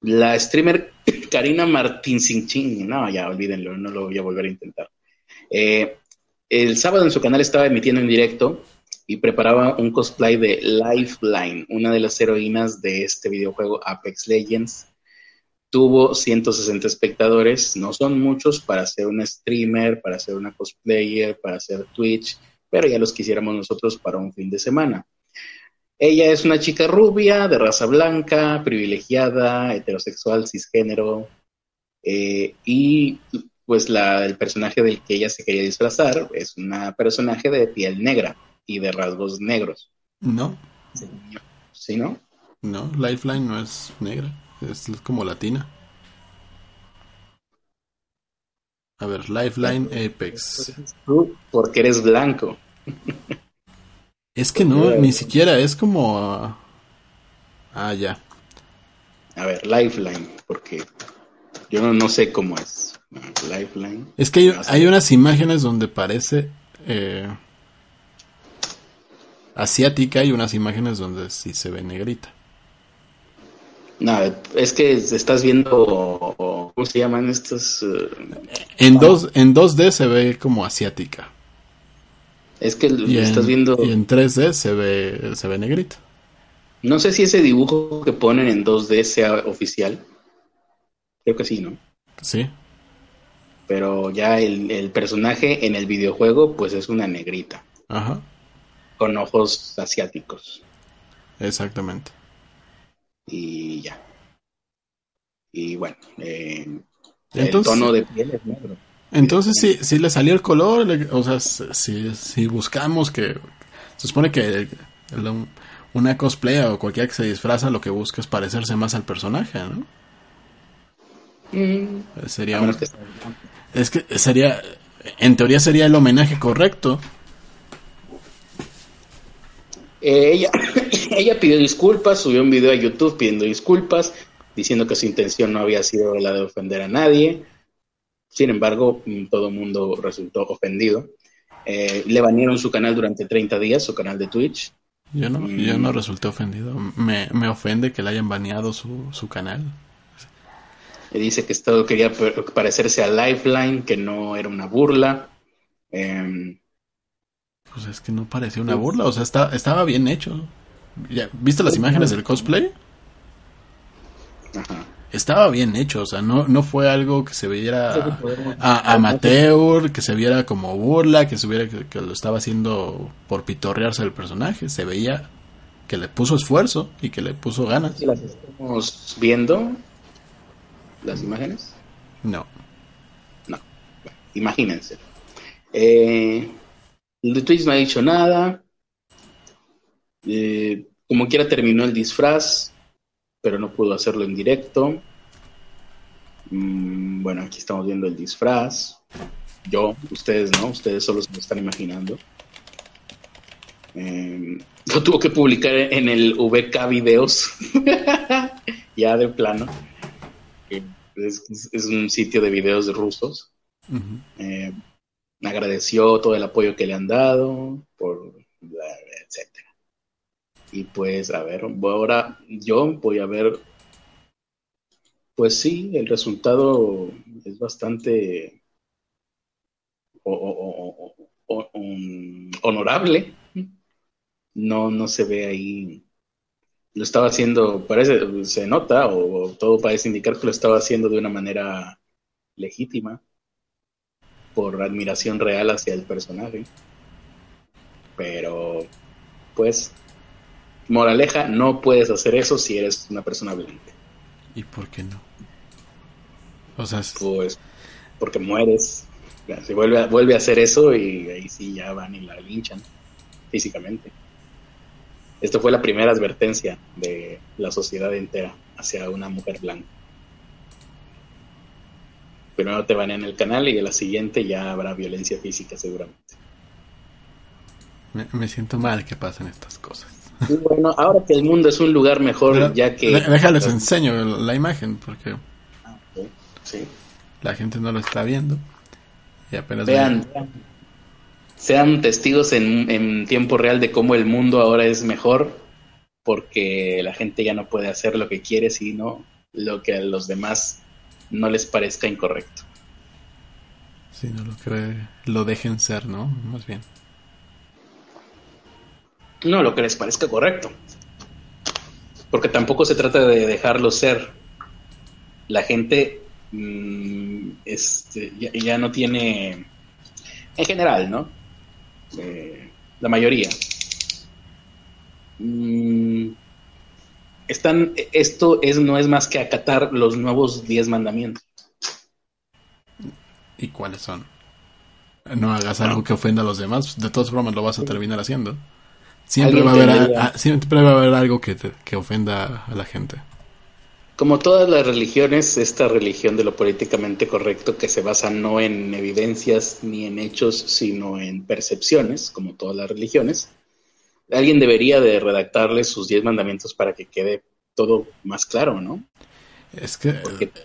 La streamer Karina Martín Sinchín, no, ya olvídenlo, no lo voy a volver a intentar. Eh, el sábado en su canal estaba emitiendo en directo y preparaba un cosplay de Lifeline, una de las heroínas de este videojuego Apex Legends. Tuvo 160 espectadores, no son muchos para ser un streamer, para ser una cosplayer, para hacer Twitch, pero ya los quisiéramos nosotros para un fin de semana. Ella es una chica rubia, de raza blanca, privilegiada, heterosexual, cisgénero, eh, y pues la, el personaje del que ella se quería disfrazar es una personaje de piel negra y de rasgos negros. No. ¿Sí, no? No, Lifeline no es negra, es como latina. A ver, Lifeline Apex. porque eres blanco. Es que no, ni siquiera, es como... Ah, ya. A ver, Lifeline, porque yo no, sé cómo es. Lifeline. Es que hay, unas imágenes donde parece eh, asiática y unas imágenes donde sí se ve negrita. No, es que estás viendo, ¿cómo se llaman estos? Eh? En, dos, en 2D se ve como asiática. Es que estás viendo... Y en 3D se ve, se ve negrita. No sé si ese dibujo que ponen en 2D sea oficial. Creo que sí, ¿no? Sí. Pero ya el, el personaje en el videojuego, pues es una negrita. Ajá. Con ojos asiáticos. Exactamente y ya. Y bueno, eh, el tono de piel es negro. Entonces, si, si le salió el color, o sea, si, si buscamos que. Se supone que una cosplay o cualquiera que se disfraza lo que busca es parecerse más al personaje, ¿no? Mm. Sería Es que sería. En teoría sería el homenaje correcto. Eh, ella, ella pidió disculpas, subió un video a YouTube pidiendo disculpas, diciendo que su intención no había sido la de ofender a nadie. Sin embargo, mm, todo el mundo resultó ofendido. Eh, le banearon su canal durante 30 días, su canal de Twitch. Yo no, yo no mm. resulté ofendido. Me, me, ofende que le hayan baneado su, su canal. Dice que esto quería parecerse a Lifeline, que no era una burla. Eh, pues es que no parecía una burla, o sea, estaba bien hecho. ¿Viste las imágenes del cosplay? Estaba bien hecho, o sea, no, no fue algo que se viera a, amateur, que se viera como burla, que se viera que, lo estaba haciendo por pitorrearse el personaje. Se veía que le puso esfuerzo y que le puso ganas. ¿Las estamos viendo? ¿Las imágenes? No. No. imagínense. Eh, el de Twitch no ha dicho nada. Eh, como quiera terminó el disfraz, pero no pudo hacerlo en directo. Mm, bueno, aquí estamos viendo el disfraz. Yo, ustedes no, ustedes solo se lo están imaginando. Eh, lo tuvo que publicar en el VK Videos, ya de plano. Es, un sitio de videos rusos me agradeció todo el apoyo que le han dado, por etcétera. Y pues, a ver, ahora yo voy a ver, pues sí, el resultado es bastante honorable. No, no se ve ahí. Lo estaba haciendo, parece, se nota, o todo parece indicar que lo estaba haciendo de una manera legítima por admiración real hacia el personaje. Pero, pues, moraleja, no puedes hacer eso si eres una persona blanca. ¿Y por qué no? O sea, pues, porque mueres. Se vuelve a, vuelve a hacer eso y ahí sí ya van y la linchan físicamente. Esto fue la primera advertencia de la sociedad entera hacia una mujer blanca primero te en el canal y en la siguiente ya habrá violencia física seguramente. Me, siento mal que pasen estas cosas. Bueno, ahora que el mundo es un lugar mejor, ya que... Déjales enseño la imagen porque ah, sí. la gente no lo está viendo. Y apenas vean, sean testigos en, en tiempo real de cómo el mundo ahora es mejor porque la gente ya no puede hacer lo que quiere, sino lo que a los demás no les parezca incorrecto. Sino lo que lo dejen ser, ¿no? Más bien. No, lo que les parezca correcto. Porque tampoco se trata de dejarlo ser. La gente mm, este, ya, no tiene, en general, ¿no? Eh, la mayoría mm, están, esto es, no es más que acatar los nuevos diez mandamientos. ¿Y cuáles son? No hagas algo que ofenda a los demás, de todas formas lo vas a terminar haciendo. Siempre, va a, haber siempre va a haber algo que, que ofenda a la gente. Como todas las religiones, esta religión de lo políticamente correcto que se basa no en evidencias ni en hechos, sino en percepciones, como todas las religiones, alguien debería de redactarle sus diez mandamientos para que quede todo más claro, ¿no? Es que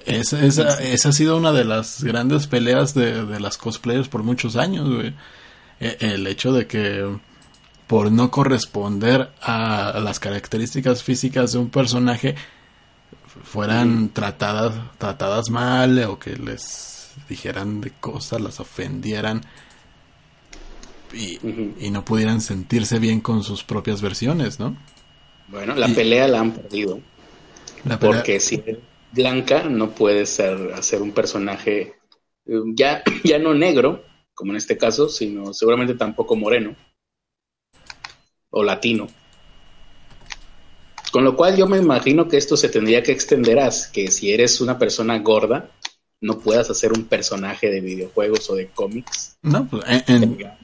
esa, esa, esa, ha sido una de las grandes peleas de, de las cosplayers por muchos años, güey. E, el hecho de que por no corresponder a las características físicas de un personaje fueran tratadas tratadas mal o que les dijeran de cosas, las ofendieran y, no pudieran sentirse bien con sus propias versiones, ¿no? Bueno, la pelea la han perdido. Porque si es blanca no puede ser hacer un personaje eh, ya, ya no negro, como en este caso, sino seguramente tampoco moreno o latino. Con lo cual yo me imagino que esto se tendría que extender a que si eres una persona gorda, no puedas hacer un personaje de videojuegos o de cómics. No, pues,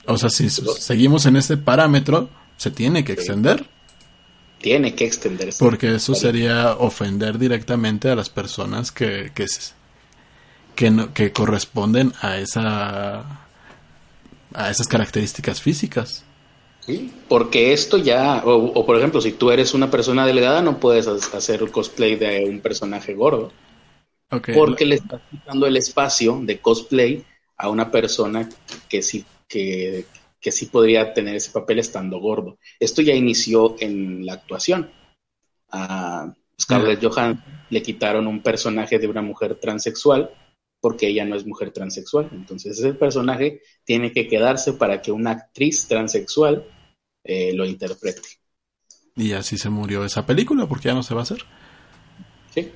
o sea, si seguimos en este parámetro, se tiene que extender. Tiene que extenderse. Porque eso sería ofender directamente a las personas que, que, que, que corresponden a esa a esas características físicas. Sí, porque esto ya, o, por ejemplo, si tú eres una persona delgada, no puedes hacer cosplay de un personaje gordo. Porque le estás quitando el espacio de cosplay a una persona que sí, que, que sí podría tener ese papel estando gordo. Esto ya inició en la actuación. A Scarlett Johansson le quitaron un personaje de una mujer transexual porque ella no es mujer transexual. Entonces ese personaje tiene que quedarse para que una actriz transexual eh, lo interprete. Y así se murió esa película porque ya no se va a hacer. Sí.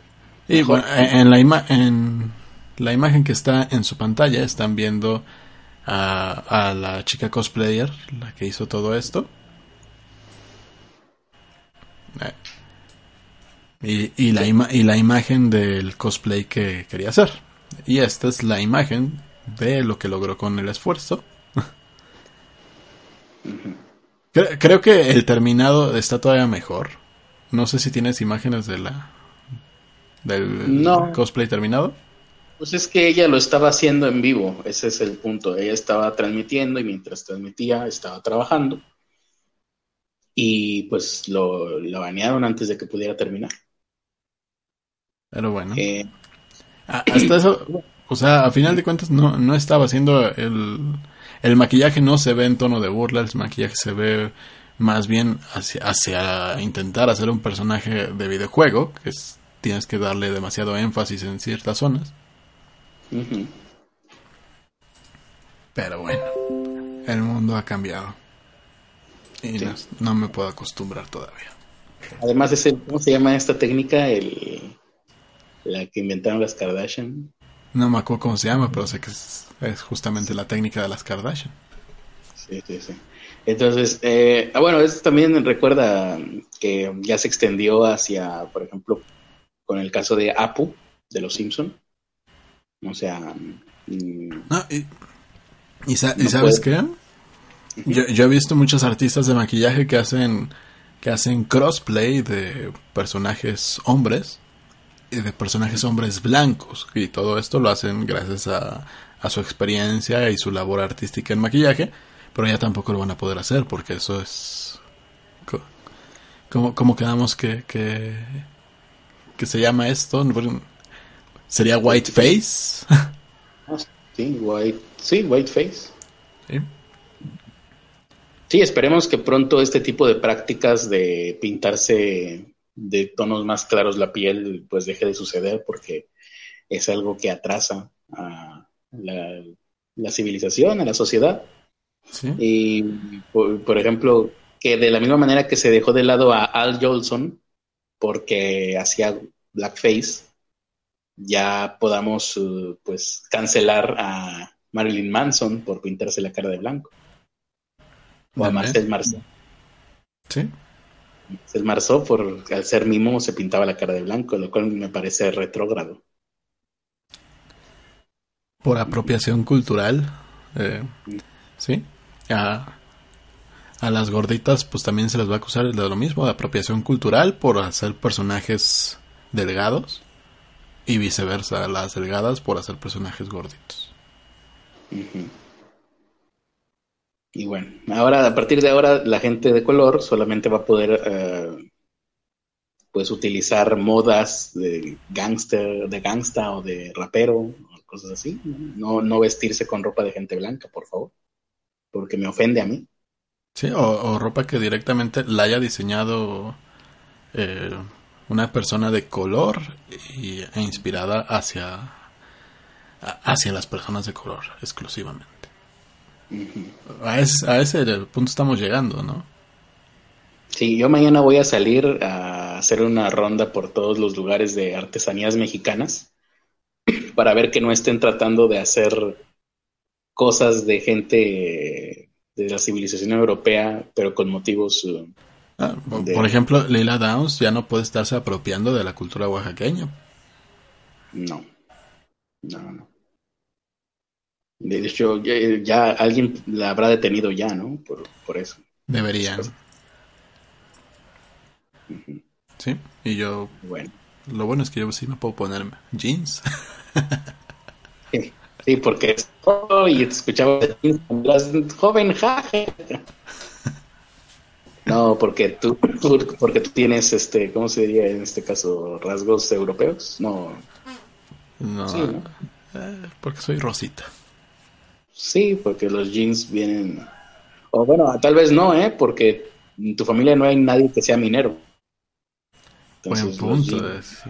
Y bueno, en la, en la imagen que está en su pantalla están viendo a, la chica cosplayer, la que hizo todo esto. Eh. Y, la y la imagen del cosplay que quería hacer. Y esta es la imagen de lo que logró con el esfuerzo. Creo, que el terminado está todavía mejor. No sé si tienes imágenes de la del cosplay terminado. Pues es que ella lo estaba haciendo en vivo, ese es el punto. Ella estaba transmitiendo y mientras transmitía estaba trabajando. Y pues lo, lo banearon antes de que pudiera terminar. Pero bueno. Eh, hasta eso, o sea, a final de cuentas no, no estaba haciendo el, el maquillaje no se ve en tono de burla, el maquillaje se ve más bien hacia, hacia intentar hacer un personaje de videojuego, que es, tienes que darle demasiado énfasis en ciertas zonas. Pero bueno, el mundo ha cambiado. Y no, me puedo acostumbrar todavía. Además, ese, ¿cómo se llama esta técnica? El la que inventaron las Kardashian. No me acuerdo cómo se llama, pero sé que es, justamente la técnica de las Kardashian. Sí, sí, sí. Entonces, eh, ah, bueno, eso también recuerda que ya se extendió hacia, por ejemplo, con el caso de Apu, de los Simpson. O sea... Mm, y, sabes qué? Yo, yo, he visto muchos artistas de maquillaje que hacen que hacen crossplay de personajes hombres de personajes hombres blancos y todo esto lo hacen gracias a, a, su experiencia y su labor artística en maquillaje, pero ya tampoco lo van a poder hacer porque eso es... ¿Cómo, cómo quedamos que, que, que se llama esto? ¿Sería white face? sí, white, sí, white face. Sí. Sí, esperemos que pronto este tipo de prácticas de pintarse de tonos más claros la piel pues deje de suceder porque es algo que atrasa a la, civilización, a la sociedad. Y por, ejemplo, que de la misma manera que se dejó de lado a Al Jolson porque hacía blackface, ya podamos uh, pues cancelar a Marilyn Manson por pintarse la cara de blanco. O a Marcel Marcel. Sí. El Marceau, por, al ser mimo, se pintaba la cara de blanco, lo cual me parece retrógrado. Por apropiación cultural, eh, ¿sí? A, a las gorditas, pues también se les va a acusar de lo mismo, de apropiación cultural por hacer personajes delgados y viceversa, las delgadas por hacer personajes gorditos. Y bueno, ahora a partir de ahora la gente de color solamente va a poder eh, pues utilizar modas de gangster, de gangsta o de rapero, cosas así. No, no vestirse con ropa de gente blanca, por favor, porque me ofende a mí. Sí, o, ropa que directamente la haya diseñado eh, una persona de color y, e inspirada hacia, hacia las personas de color exclusivamente. a, ese, a ese punto estamos llegando, ¿no? Sí, yo mañana voy a salir a hacer una ronda por todos los lugares de artesanías mexicanas para ver que no estén tratando de hacer cosas de gente de la civilización europea, pero con motivos uh, Ah, por ejemplo, Leila Downs ya no puede estarse apropiando de la cultura oaxaqueña. No, no, no. De hecho, ya, alguien la habrá detenido ya, ¿no? Por, eso. Deberían. Sí, y yo. Bueno. Lo bueno es que yo sí me puedo poner jeans. sí, porque. Oh, y escuchaba joven, jaje. No, porque tú, porque tú tienes, este, ¿cómo se diría en este caso? ¿Rasgos europeos? No. No, eh, porque soy rosita. Sí, porque los jeans vienen... O bueno, tal vez no, ¿eh? Porque en tu familia no hay nadie que sea minero. Entonces, Buen punto, eh, sí.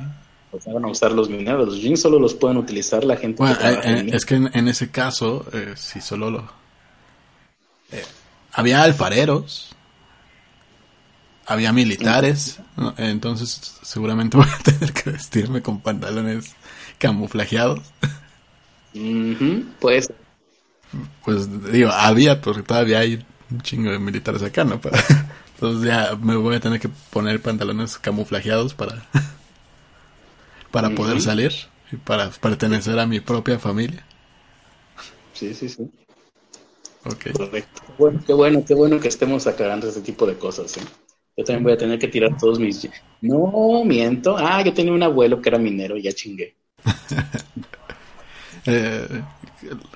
Pues van a usar los mineros. Los jeans solo los pueden utilizar la gente. Bueno, eh, es que en, ese caso, si solo lo... había alfareros había militares, entonces seguramente voy a tener que vestirme con pantalones camuflajeados. pues. Pues digo, había, porque todavía hay un chingo de militares acá, ¿no? entonces ya me voy a tener que poner pantalones camuflajeados para, para poder salir y para pertenecer a mi propia familia. Sí, sí, sí. Ok. Correcto. Bueno, qué bueno, qué bueno que estemos aclarando ese tipo de cosas, ¿eh? Yo también voy a tener que tirar todos mis... No, miento. Ah, yo tenía un abuelo que era minero y ya chingué. Eh,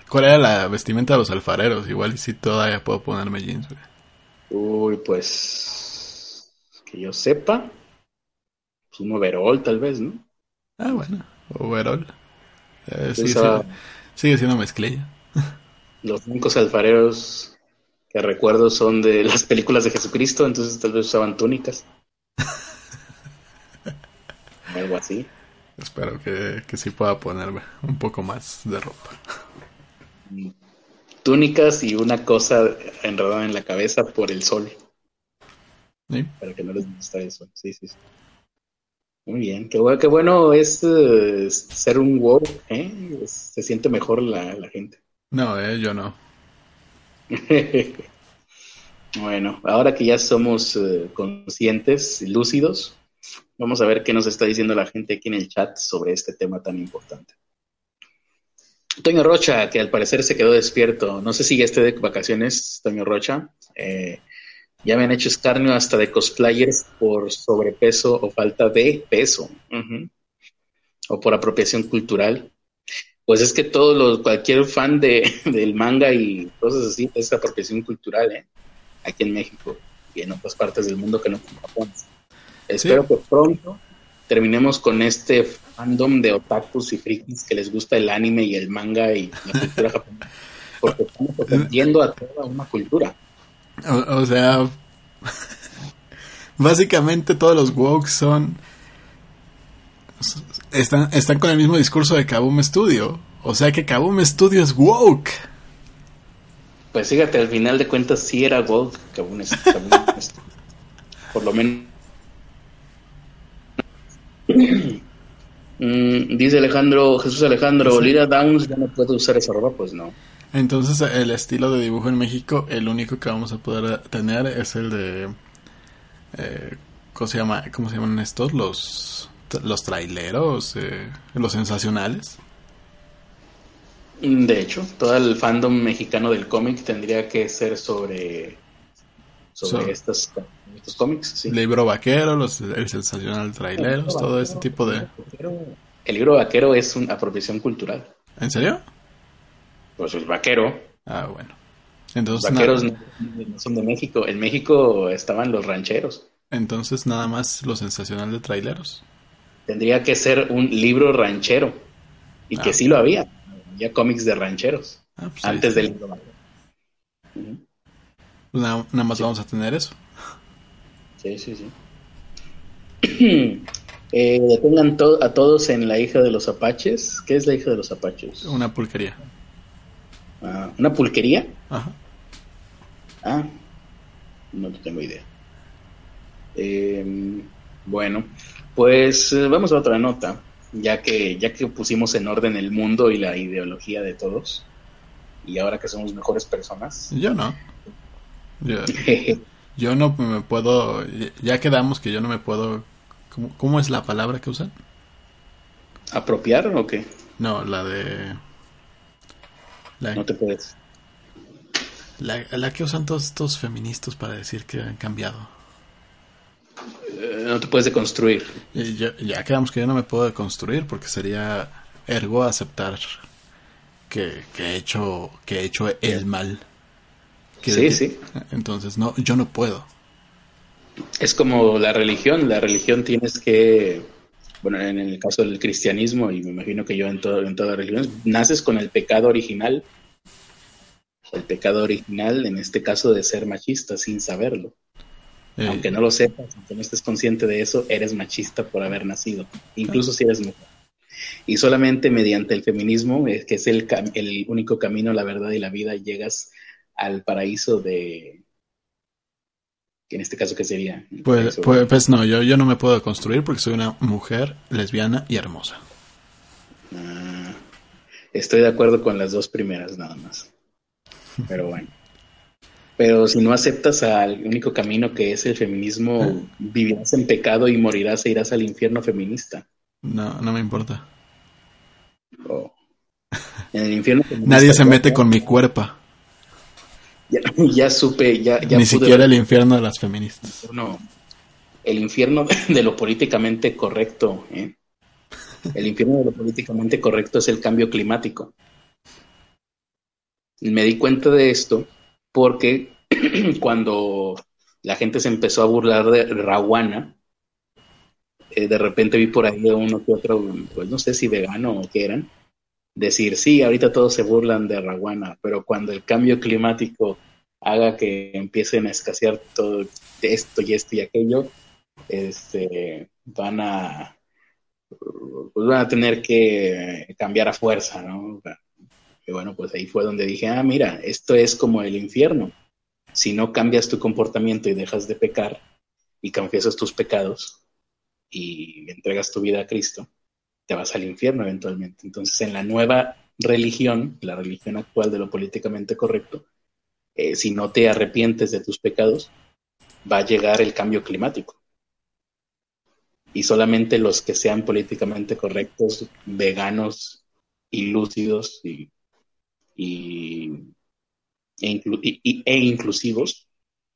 ¿Cuál era la vestimenta de los alfareros? Igual si todavía puedo ponerme jeans. Uy, pues... Que yo sepa. Pues un overall tal vez, ¿no? Ah, bueno. Overall. Eh, sigue, sigue siendo mezclilla. Los únicos alfareros que recuerdo son de las películas de Jesucristo, entonces tal vez usaban túnicas. Algo así. Espero que, que sí pueda ponerme un poco más de ropa. Túnicas y una cosa enredada en la cabeza por el sol. ¿Sí? Para que no les gusta eso. Sí, sí, sí. Muy bien. Qué bueno, qué bueno es eh, ser un wow. ¿eh? Se siente mejor la, la gente. No, eh, yo no. bueno, ahora que ya somos eh, conscientes y lúcidos, vamos a ver qué nos está diciendo la gente aquí en el chat sobre este tema tan importante. Toño Rocha, que al parecer se quedó despierto. No sé si ya esté de vacaciones, Toño Rocha. Eh, ya me han hecho escarnio hasta de cosplayers por sobrepeso o falta de peso. O por apropiación cultural pues es que todos los, cualquier fan de, del manga y cosas así es apropiación cultural, ¿eh? Aquí en México y en otras partes del mundo que no son Japón. Espero que pronto terminemos con este fandom de otakus y frikis que les gusta el anime y el manga y la cultura japonesa. Porque estamos ofendiendo a toda una cultura. O, sea, básicamente todos los woke son están, están con el mismo discurso de Kaboom Studio. O sea que Kaboom Studio es woke. Pues fíjate, al final de cuentas sí era woke Kaboom, Por lo menos. Mm, dice Alejandro, Jesús Alejandro, Lira Downs ya no puede usar esa ropa, pues no. Entonces el estilo de dibujo en México, el único que vamos a poder tener es el de... Eh, ¿cómo se llama? ¿Cómo se llaman estos? Los los traileros, eh, los sensacionales. De hecho, todo el fandom mexicano del cómic tendría que ser sobre sobre estos, cómics. Sí. Libro vaquero, los, el sensacional traileros, todo este tipo de... El libro vaquero es una apropiación cultural. ¿En serio? Pues el vaquero. Ah, bueno. Entonces, los vaqueros no, son de México. En México estaban los rancheros. Entonces nada más lo sensacional de traileros. Tendría que ser un libro ranchero. Y que ah. sí lo había. Había cómics de rancheros. Ah, pues antes del libro vaquero. Nada, más vamos a tener eso. Sí, sí, sí. eh, detengan a todos en la hija de los apaches. ¿Qué es la hija de los apaches? Una pulquería. Ah, ¿Una pulquería? Ajá. Ah, no tengo idea. Eh, bueno, pues eh, vamos a otra nota, ya que, ya que pusimos en orden el mundo y la ideología de todos, y ahora que somos mejores personas. Yo no. Yo, no me puedo, ya quedamos que yo no me puedo, ¿cómo, es la palabra que usan? ¿Apropiar o qué? No, la de... no te puedes. La, la, que usan todos estos feministas para decir que han cambiado. Eh, no te puedes deconstruir. Ya, ya quedamos que yo no me puedo deconstruir porque sería ergo aceptar que, que he hecho que he hecho el mal sí, sí. Entonces, no, yo no puedo. Es como la religión, la religión tienes que, bueno, en el caso del cristianismo, y me imagino que yo en, todo, en todas las religiones, naces con el pecado original. El pecado original, en este caso, de ser machista sin saberlo. Eh. Aunque no lo sepas, aunque no estés consciente de eso, eres machista por haber nacido, incluso si eres mujer. Y solamente mediante el feminismo, que es el, el único camino, la verdad y la vida, llegas al paraíso de... En este caso, ¿qué sería? Pues, pues, pues, no, yo, yo no me puedo construir porque soy una mujer lesbiana y hermosa. Ah, estoy de acuerdo con las dos primeras nada más. Pero bueno. Pero si no aceptas al único camino que es el feminismo, eh. vivirás en pecado y morirás e irás al infierno feminista. No, no me importa. Oh. En el infierno Nadie se mete con mi cuerpo. ya, supe, ya, Ni siquiera el infierno de las feministas. No, el infierno de lo políticamente correcto. ¿eh? El infierno de lo políticamente correcto es el cambio climático. Me di cuenta de esto porque cuando la gente se empezó a burlar de Rawana, eh, de repente vi por ahí a uno que otro, pues no sé si vegano o qué eran, decir, sí, ahorita todos se burlan de Raguana, pero cuando el cambio climático haga que empiecen a escasear todo esto y esto y aquello, este, van a pues van a tener que cambiar a fuerza, ¿no? Y bueno, pues ahí fue donde dije, ah, mira, esto es como el infierno. Si no cambias tu comportamiento y dejas de pecar y confiesas tus pecados y entregas tu vida a Cristo, te vas al infierno eventualmente. Entonces, en la nueva religión, la religión actual de lo políticamente correcto, eh, si no te arrepientes de tus pecados, va a llegar el cambio climático. Y solamente los que sean políticamente correctos, veganos y lúcidos y, e, e inclusivos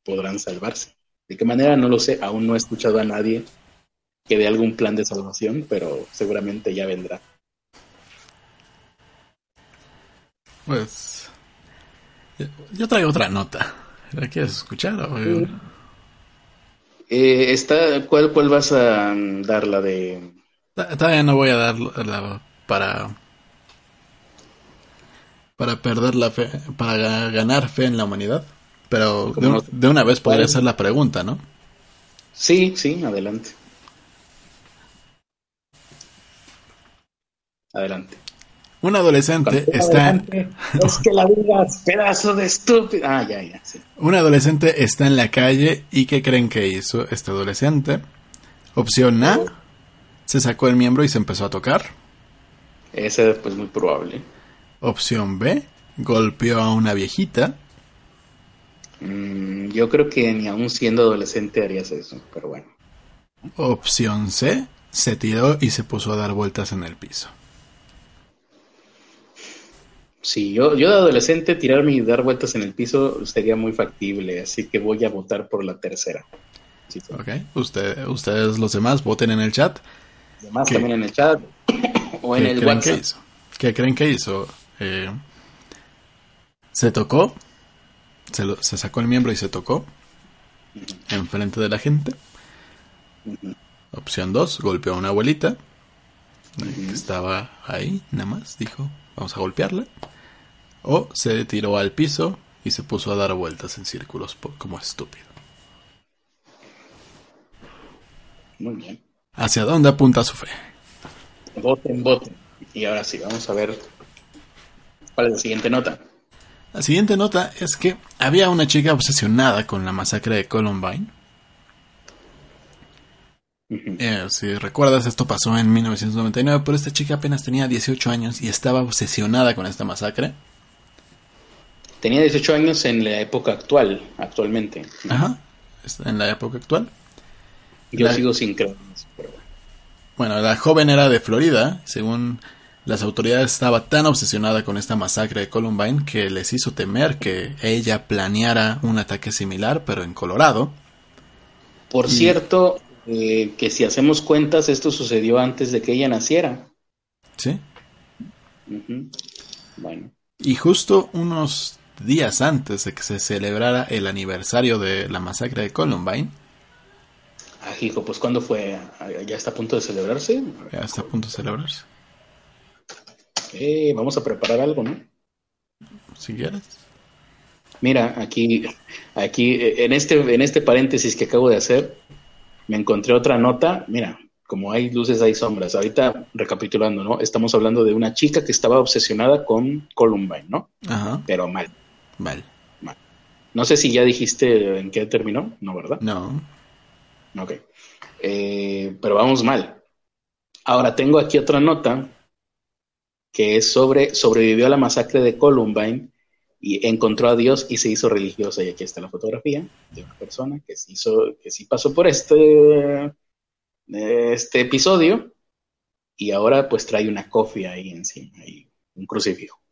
podrán salvarse. ¿De qué manera? No lo sé, aún no he escuchado a nadie que dé algún plan de salvación, pero seguramente ya vendrá. Pues yo traigo otra nota. ¿La quieres escuchar? O... Eh, está, ¿cuál, ¿Cuál vas a dar la de...? Todavía no voy a dar la para... Para perder la fe, para ganar fe en la humanidad. Pero de, de, una vez podría ser la pregunta, ¿no? Sí, sí, adelante. Adelante. Un adolescente está. Es que la digas, pedazo de estúpido. Ah, ya, ya. Un adolescente está en la calle y ¿qué creen que hizo este adolescente? Opción A: se sacó el miembro y se empezó a tocar. Ese es pues muy probable. Opción B: golpeó a una viejita. Mm, yo creo que ni aún siendo adolescente harías eso, pero bueno. Opción C, se tiró y se puso a dar vueltas en el piso. Sí, yo, yo de adolescente tirarme y dar vueltas en el piso sería muy factible, así que voy a votar por la tercera. Ok, Usted, ustedes los demás voten en el chat. Los también en el chat o en el WhatsApp. Que hizo? ¿Qué creen que hizo? Eh, se tocó, se, se, sacó el miembro y se tocó enfrente de la gente. Opción 2, golpeó a una abuelita que estaba ahí, nada más, dijo, vamos a golpearla. O se tiró al piso y se puso a dar vueltas en círculos como estúpido. Muy bien. ¿Hacia dónde apunta su fe? Voten, voten. Y ahora sí, vamos a ver cuál es la siguiente nota. La siguiente nota es que había una chica obsesionada con la masacre de Columbine. Eh, si recuerdas, esto pasó en 1999, pero esta chica apenas tenía 18 años y estaba obsesionada con esta masacre. Tenía 18 años en la época actual, actualmente. Ajá, en la época actual. Yo sigo sin creer. Bueno, la joven era de Florida, según las autoridades estaba tan obsesionada con esta masacre de Columbine que les hizo temer que ella planeara un ataque similar, pero en Colorado. Por cierto, eh, que si hacemos cuentas, esto sucedió antes de que ella naciera. Sí. Bueno. Y justo unos días antes de que se celebrara el aniversario de la masacre de Columbine. Ah, hijo, pues ¿cuándo fue? ¿Ya está a punto de celebrarse? Ya está a punto de celebrarse. Eh, vamos a preparar algo, ¿no? Si quieres. Mira, aquí, aquí, en este, en este paréntesis que acabo de hacer, me encontré otra nota. Mira, como hay luces, hay sombras. Ahorita, recapitulando, ¿no? Estamos hablando de una chica que estaba obsesionada con Columbine, ¿no? Ajá. Pero mal. Mal. Mal. No sé si ya dijiste en qué terminó, ¿no, verdad? No. Ok. Eh, pero vamos mal. Ahora tengo aquí otra nota que es sobre sobrevivió a la masacre de Columbine y encontró a Dios y se hizo religiosa. Y aquí está la fotografía de una persona que se hizo, que sí pasó por este, este episodio y ahora pues trae una cofia ahí encima, ahí, un crucifijo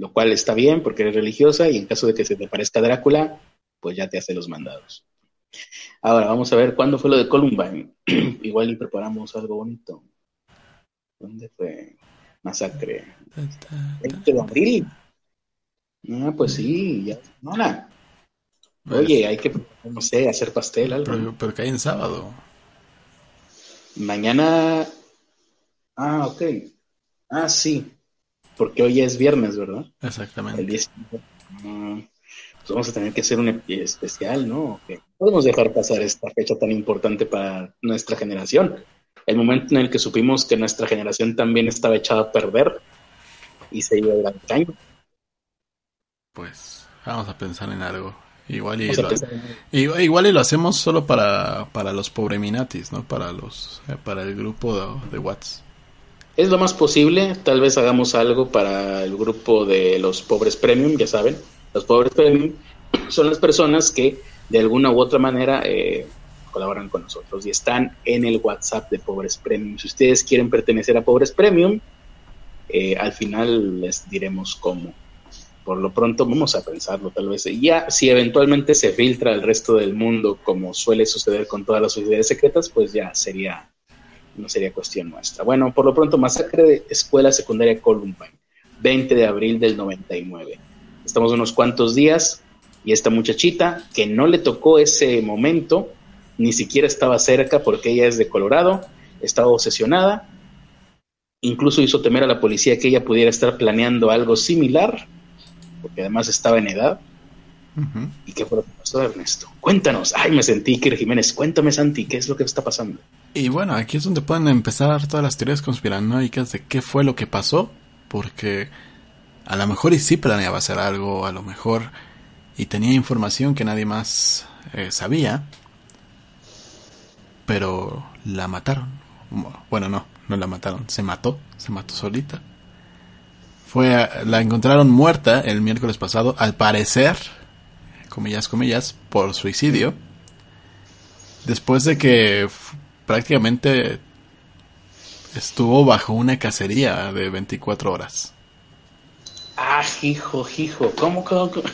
lo cual está bien porque eres religiosa y en caso de que se te parezca Drácula, pues ya te hace los mandados. Ahora vamos a ver cuándo fue lo de Columbine. Igual y preparamos algo bonito. ¿Dónde fue? Masacre. 20 de abril. Ah, pues sí, ya. No, pues Oye, hay que, no sé, hacer pastel, algo. Pero, pero hay en sábado. Mañana. Ah, ok. Ah, sí porque hoy es viernes, ¿verdad? Exactamente. El 10. Ah, pues vamos a tener que hacer un especial, ¿no? Podemos dejar pasar esta fecha tan importante para nuestra generación. El momento en el que supimos que nuestra generación también estaba echada a perder y se iba a ir al caño. Pues vamos a pensar en algo. Igual y, lo, igual y lo hacemos solo para, para los minatis, ¿no? Para los eh, para el grupo de, de WhatsApp. Es lo más posible, tal vez hagamos algo para el grupo de los pobres premium, ya saben, los pobres premium son las personas que de alguna u otra manera eh, colaboran con nosotros y están en el WhatsApp de pobres premium. Si ustedes quieren pertenecer a pobres premium, eh, al final les diremos cómo. Por lo pronto vamos a pensarlo tal vez. Ya si eventualmente se filtra al resto del mundo como suele suceder con todas las sociedades secretas, pues ya sería no sería cuestión nuestra. Bueno, por lo pronto, masacre de escuela secundaria Columbine, 20 de abril del 99. Estamos unos cuantos días y esta muchachita que no le tocó ese momento, ni siquiera estaba cerca porque ella es de Colorado, estaba obsesionada, incluso hizo temer a la policía que ella pudiera estar planeando algo similar, porque además estaba en edad. ¿Y qué fue lo que pasó, Ernesto? Cuéntanos. Ay, me sentí, Kir Jiménez. Cuéntame, Santi, ¿qué es lo que está pasando? Y bueno, aquí es donde pueden empezar todas las teorías conspiranoicas de qué fue lo que pasó, porque a lo mejor y sí planeaba hacer algo, a lo mejor y tenía información que nadie más eh, sabía, pero la mataron. Bueno, no, no la mataron, se mató, se mató solita. Fue, la encontraron muerta el miércoles pasado, al parecer, comillas, comillas, por suicidio. Después de que prácticamente estuvo bajo una cacería de 24 horas. Ah, hijo, hijo, ¿cómo, cómo, cómo?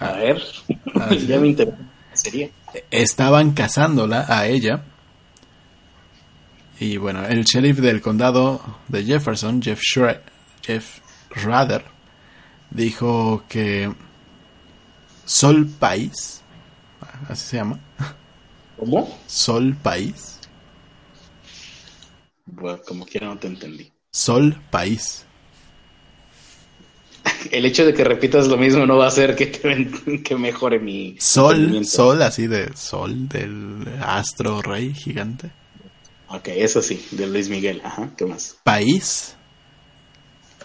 A Ah, ver, ya me interesa. Sería. Estaban cazándola a ella. Y bueno, el sheriff del condado de Jefferson, Jeff, Schre- Jeff Schrader, dijo que Sol País, así se llama, ¿Cómo? Sol País, Bueno, como quiera no te entendí. Sol País. El hecho de que repitas lo mismo no va a hacer que, te- que mejore mi Sol. Sol, así de Sol, del astro rey gigante. Ok, eso sí, de Luis Miguel. Ajá, ¿qué más? País,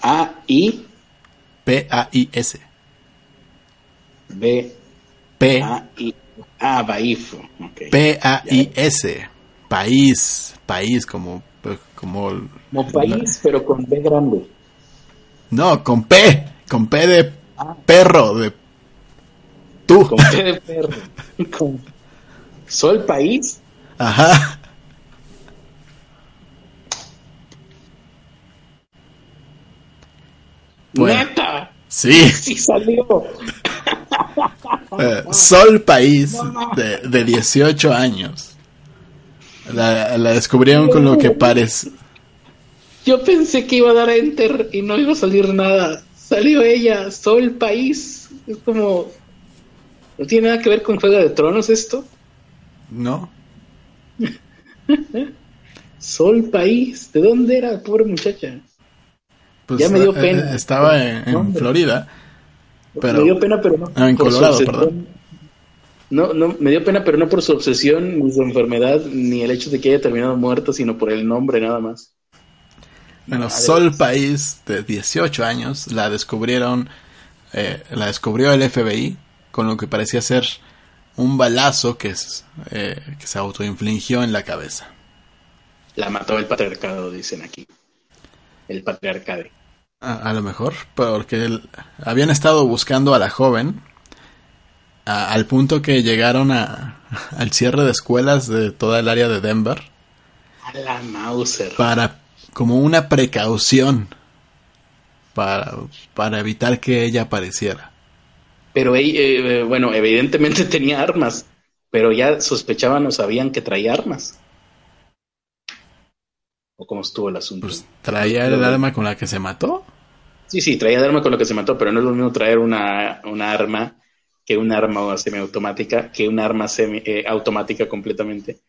A, I, P-A-I-S. B, P, A, I. Ah, Baif. Ok. P-A-I-S. País, país, como, como. Como país, pero con B grande. No, con P, con P de Ah. perro, de tú. Con P de perro. Con Sol País. Ajá. Bueno. ¡Neta! Sí, ¡Sí salió! eh, Sol País, de, de 18 años. La, la descubrieron con lo que parece. Yo pensé que iba a dar enter y no iba a salir nada. Salió ella, Sol País. Es como. ¿No tiene nada que ver con Juego de Tronos esto? ¿No? Sol País. ¿De dónde era, pobre muchacha? Pues, Ya me dio eh, pena. Estaba en. Florida. Pero- me dio pena, pero no. Ah, en por su Colorado, obsesión. perdón. No, no, me dio pena, pero no por su obsesión, ni su enfermedad, ni el hecho de que haya terminado muerta, sino por el nombre nada más. Bueno, Madre Sol. País, de 18 años, la descubrieron, eh, la descubrió el FBI con lo que parecía ser un balazo que, es, eh, que se autoinfligió en la cabeza. La mató el patriarcado, dicen aquí. El patriarcado. A, a lo mejor, porque el- habían estado buscando a la joven a- al punto que llegaron a, al cierre de escuelas de toda el área de Denver A la Mauser. para como una precaución para, para evitar que ella apareciera. Pero ella, eh, bueno, evidentemente tenía armas, pero ya sospechaban o sabían que traía armas. ¿O cómo estuvo el asunto? Pues traía el arma con la que se mató. Sí, sí, traía el arma con lo que se mató, pero no es lo mismo traer una, una arma que un arma semiautomática, que un arma semi, eh, automática completamente,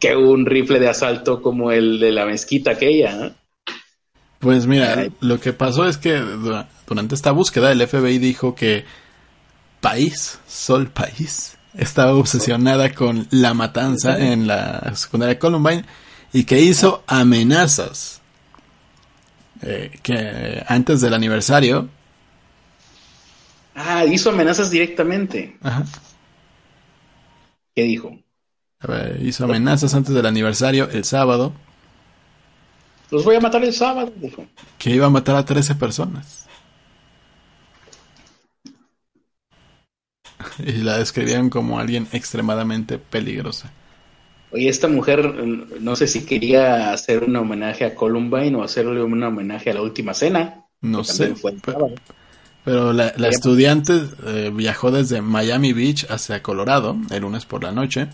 que un rifle de asalto como el de la mezquita aquella. ¿no? Pues mira, lo que pasó es que du- durante esta búsqueda el FBI dijo que País, Sol País, estaba obsesionada con la matanza en la secundaria Columbine y que hizo amenazas eh, que antes del aniversario Ah, hizo amenazas directamente. ajá, ¿Qué dijo? a ver, hizo amenazas antes del aniversario el sábado Los voy a matar el sábado, dijo. que iba a matar a 13 personas. Y la describieron como alguien extremadamente peligrosa. Oye, esta mujer, mm, no sé si quería hacer un homenaje a Columbine o hacerle un homenaje a la última cena. No sé, también fue el pe- sábado. pero la, estudiante eh, viajó desde Miami Beach hacia Colorado el lunes por la noche,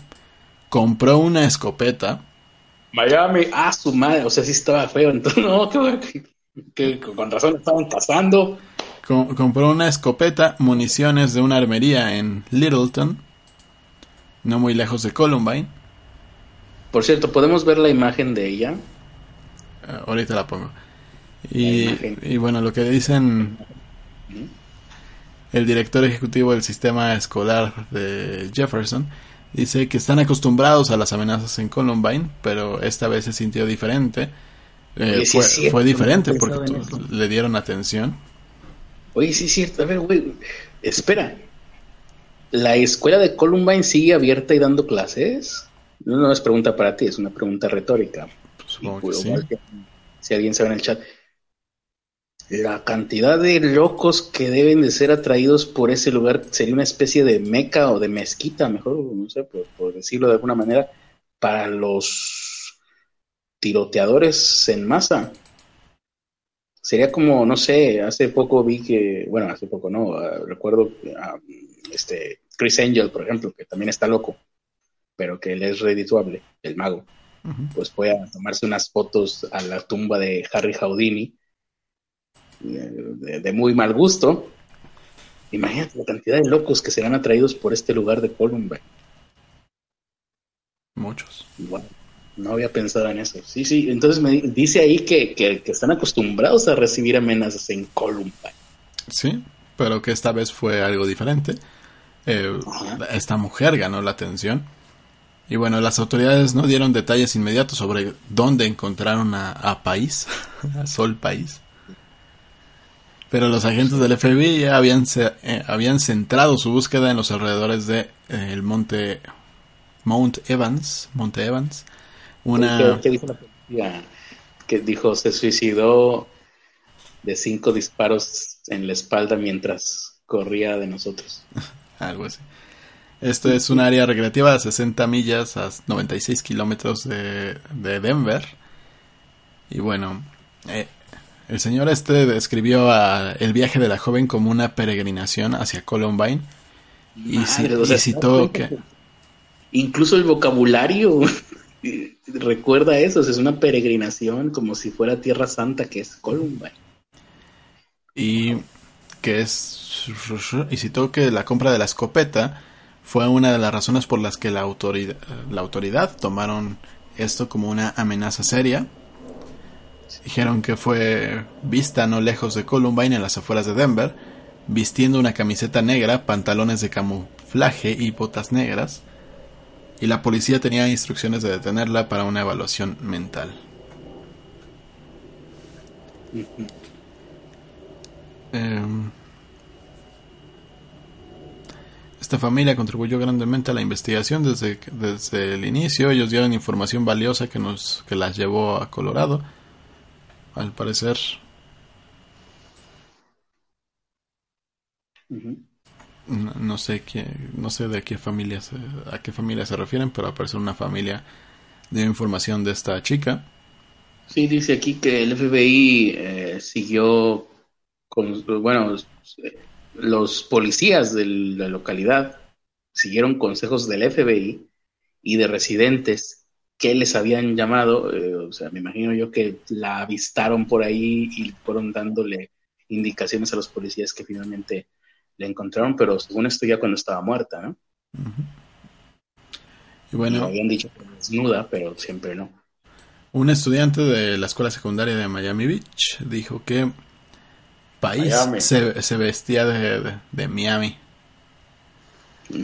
compró una escopeta, Miami, ah, su madre, o sea, sí estaba feo, entonces, no, que, que- con razón estaban cazando. co- compró una escopeta, municiones de una armería en Littleton, no muy lejos de Columbine. Por cierto, ¿podemos ver la imagen de ella? Eh, ahorita la pongo. Y, bueno, lo que dicen el director ejecutivo del sistema escolar de Jefferson dice que están acostumbrados a las amenazas en Columbine, pero esta vez se sintió diferente. Eh, Oye, sí fue, cierto, fue diferente no porque le dieron atención. Oye, sí es cierto, a ver, güey, espera. ¿La escuela de Columbine sigue abierta y dando clases? No, no es pregunta para ti, es una pregunta retórica. Supongo Y, que pues, sí. si alguien sabe en el chat. La cantidad de locos que deben de ser atraídos por ese lugar sería una especie de meca o de mezquita, mejor, no sé, por, por decirlo de alguna manera, para los tiroteadores en masa. Sería como, no sé, hace poco vi que, bueno, hace poco no, ah, recuerdo a este Chris Angel, por ejemplo, que también está loco, pero que él es redituable, el mago. Pues fue a tomarse unas fotos a la tumba de Harry Houdini, de, muy mal gusto. Imagínate la cantidad de locos que serán atraídos por este lugar de Columbine. Muchos. Bueno, no había pensado en eso. Sí, sí, entonces me dice ahí que, que, están acostumbrados a recibir amenazas en Columbine. Sí, pero que esta vez fue algo diferente. Eh, esta mujer ganó la atención. Y bueno, las autoridades no dieron detalles inmediatos sobre dónde encontraron a, a País, a Sol País. Pero los agentes del FBI ya habían, eh, habían centrado su búsqueda en los alrededores de eh, el monte Mount Evans, Monte Evans. Una... ¿Qué, dijo la policía? Que dijo se suicidó de cinco disparos en la espalda mientras corría de nosotros. Algo así. Esto es un área recreativa de 60 millas a 96 kilómetros de, de, Denver. Y bueno, eh, el señor este describió a el viaje de la joven como una peregrinación hacia Columbine. y, citó que... Incluso el vocabulario recuerda eso, es una peregrinación como si fuera Tierra Santa que es Columbine. Y que es... Y citó que la compra de la escopeta fue una de las razones por las que la autoridad, la autoridad tomaron esto como una amenaza seria. Dijeron que fue vista no lejos de Columbine en las afueras de Denver, vistiendo una camiseta negra, pantalones de camuflaje y botas negras, y la policía tenía instrucciones de detenerla para una evaluación mental. Esta familia contribuyó grandemente a la investigación desde, desde el inicio. Ellos dieron información valiosa que nos que las llevó a Colorado. Al parecer. no, sé qué, no sé de qué familia a qué familia se refieren, pero al parecer una familia dio información de esta chica. Sí, dice aquí que el FBI eh, siguió con, bueno, los policías de la localidad siguieron consejos del FBI y de residentes que les habían llamado, eh, o sea, me imagino yo que la avistaron por ahí y fueron dándole indicaciones a los policías que finalmente la encontraron, pero según esto ya cuando estaba muerta, ¿no? Y bueno, habían dicho que desnuda, pero siempre no. Un estudiante de la escuela secundaria de Miami Beach dijo que país se, vestía de, Miami.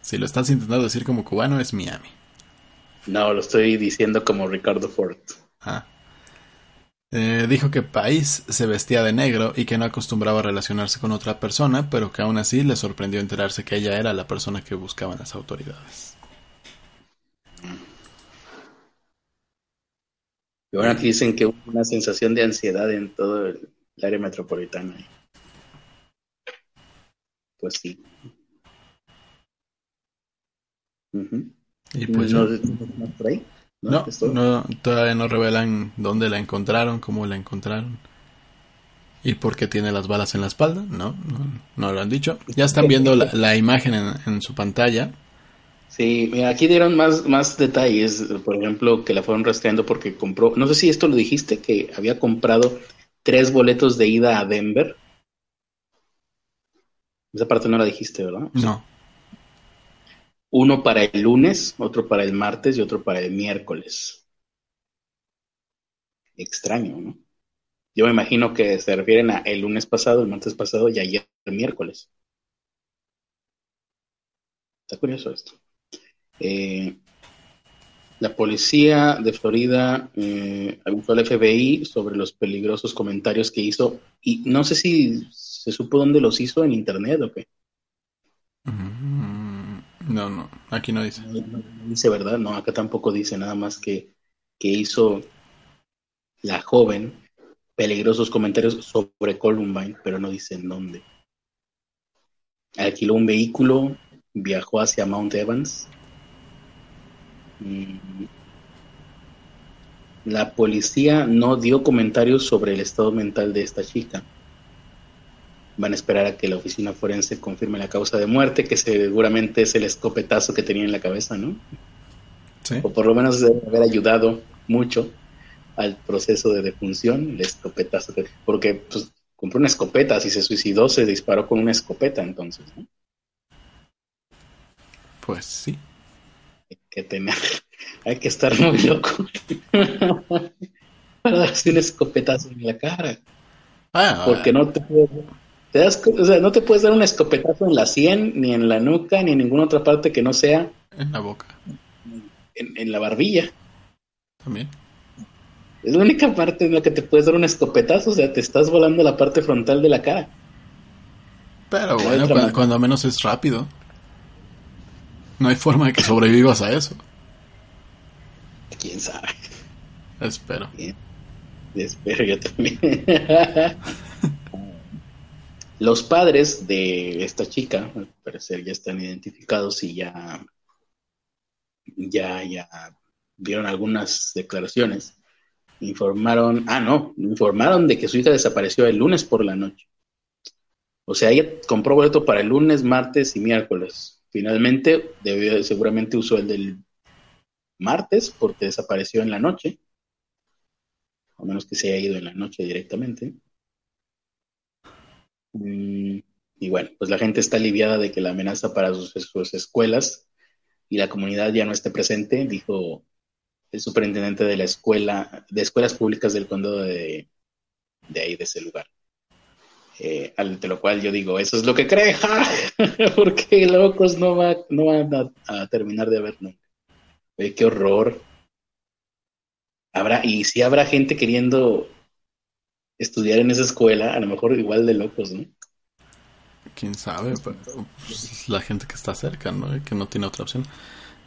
si lo estás intentando decir como cubano, es Miami. No, lo estoy diciendo como Ricardo Ford. Ah. Eh, dijo que País se vestía de negro y que no acostumbraba a relacionarse con otra persona, pero que aún así le sorprendió enterarse que ella era la persona que buscaban las autoridades. Y ahora aquí dicen que hubo una sensación de ansiedad en todo el, el área metropolitana. Pues sí. Y pues ¿No, ¿No, todavía no revelan dónde la encontraron, cómo la encontraron. ¿Y por qué tiene las balas en la espalda? No, no, lo han dicho. Ya están viendo la, imagen en, su pantalla. Sí, mira, aquí dieron más, más detalles. Por ejemplo, que la fueron rastreando porque compró, no sé si esto lo dijiste, que había comprado tres boletos de ida a Denver. Esa parte no la dijiste, ¿verdad? No. Uno para el lunes, otro para el martes y otro para el miércoles. Extraño, ¿no? Yo me imagino que se refieren a el lunes pasado, el martes pasado y ayer el miércoles. Está curioso esto. Eh, la policía de Florida eh, al FBI sobre los peligrosos comentarios que hizo y no sé si se supo dónde los hizo en internet o qué. Mm, no, no, aquí no dice. No, dice verdad, no, acá tampoco dice nada más que, que hizo la joven peligrosos comentarios sobre Columbine, pero no dice en dónde. Alquiló un vehículo, viajó hacia Mount Evans. La policía no dio comentarios sobre el estado mental de esta chica. Van a esperar a que la oficina forense confirme la causa de muerte, que seguramente es el escopetazo que tenía en la cabeza, ¿no? Sí. O por lo menos debe haber ayudado mucho al proceso de defunción, el escopetazo. Porque pues, compró una escopeta, si se suicidó, se disparó con una escopeta, entonces, ¿no? Pues sí. Hay que tener, hay que estar muy loco para darse un escopetazo en la cara. Ah, Porque no te puedes, te das, o sea, no te puedes dar un escopetazo en la sien, ni en la nuca, ni en ninguna otra parte que no sea en la boca. En, en la barbilla. También. Es la única parte en la que te puedes dar un escopetazo, o sea, te estás volando la parte frontal de la cara. Pero bueno, cuando, menos es rápido. No hay forma de que sobrevivas a eso. ¿Quién sabe? Espero. Espero yo también. Los padres de esta chica, al parecer ya están identificados y ya, ya, ya vieron algunas declaraciones informaron, ah, no, informaron de que su hija desapareció el lunes por la noche. O sea, ella compró boleto para el lunes, martes y miércoles. Finalmente, seguramente usó el del martes porque desapareció en la noche. A menos que se haya ido en la noche directamente. Mm, y bueno, pues la gente está aliviada de que la amenaza para sus, sus escuelas y la comunidad ya no esté presente, dijo el superintendente de la escuela, de escuelas públicas del condado de, de ahí, de ese lugar. Eh, de lo cual yo digo, eso es lo que cree, porque locos no, va, no van a, terminar de ver nunca. qué horror. Habrá, y si habrá gente queriendo estudiar en esa escuela, a lo mejor igual de locos, ¿no? Quién sabe, pues, la gente que está cerca, ¿no? Que no tiene otra opción.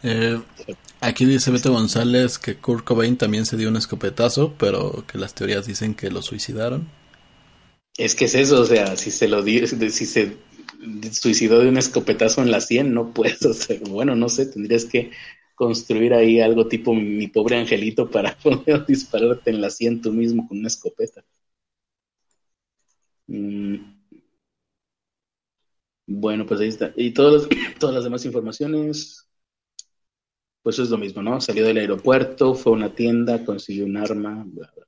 Eh, aquí dice Beto González que Kurt Cobain también se dio un escopetazo, pero que las teorías dicen que lo suicidaron. Es que es eso, o sea, si se lo dio, si se suicidó de un escopetazo en la sien, no puedes hacer, bueno, no sé, tendrías que construir ahí algo tipo mi pobre angelito para poder dispararte en la sien tú mismo con una escopeta. Mm. Bueno, pues ahí está. Y todas todas las demás informaciones, pues es lo mismo, ¿no? Salió del aeropuerto, fue a una tienda, consiguió un arma, bla, bla.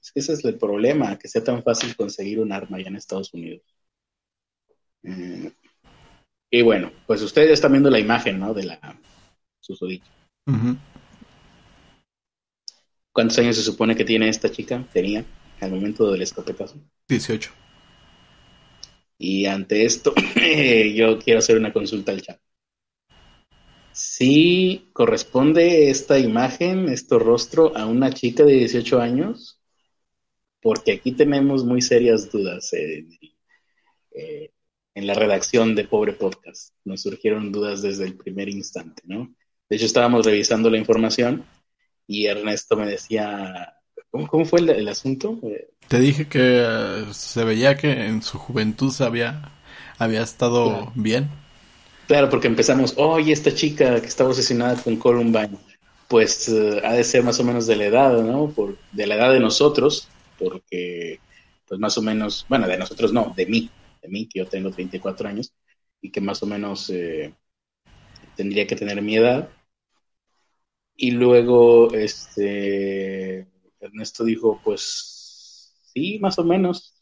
Es que ese es el problema, que sea tan fácil conseguir un arma allá en Estados Unidos. Eh, y bueno, pues ustedes están viendo la imagen, ¿no? De la susodicha. ¿Cuántos años se supone que tiene esta chica? Tenía al momento del escopetazo. 18. Y ante esto, yo quiero hacer una consulta al chat. ¿Sí corresponde esta imagen, este rostro, a una chica de 18 años? Porque aquí tenemos muy serias dudas eh, en la redacción de Pobre Podcast. Nos surgieron dudas desde el primer instante, ¿no? De hecho, estábamos revisando la información y Ernesto me decía, ¿cómo, fue el, asunto? Te dije que eh, se veía que en su juventud había, había estado bien Claro, porque empezamos, oye, esta chica que está obsesionada con Columbine, pues eh, ha de ser más o menos de la edad, ¿no? Por, de la edad de nosotros, porque, pues más o menos, bueno, de nosotros no, de mí, de mí, que yo tengo 34 años, y que más o menos eh, tendría que tener mi edad. Y luego, este, Ernesto dijo, pues sí, más o menos.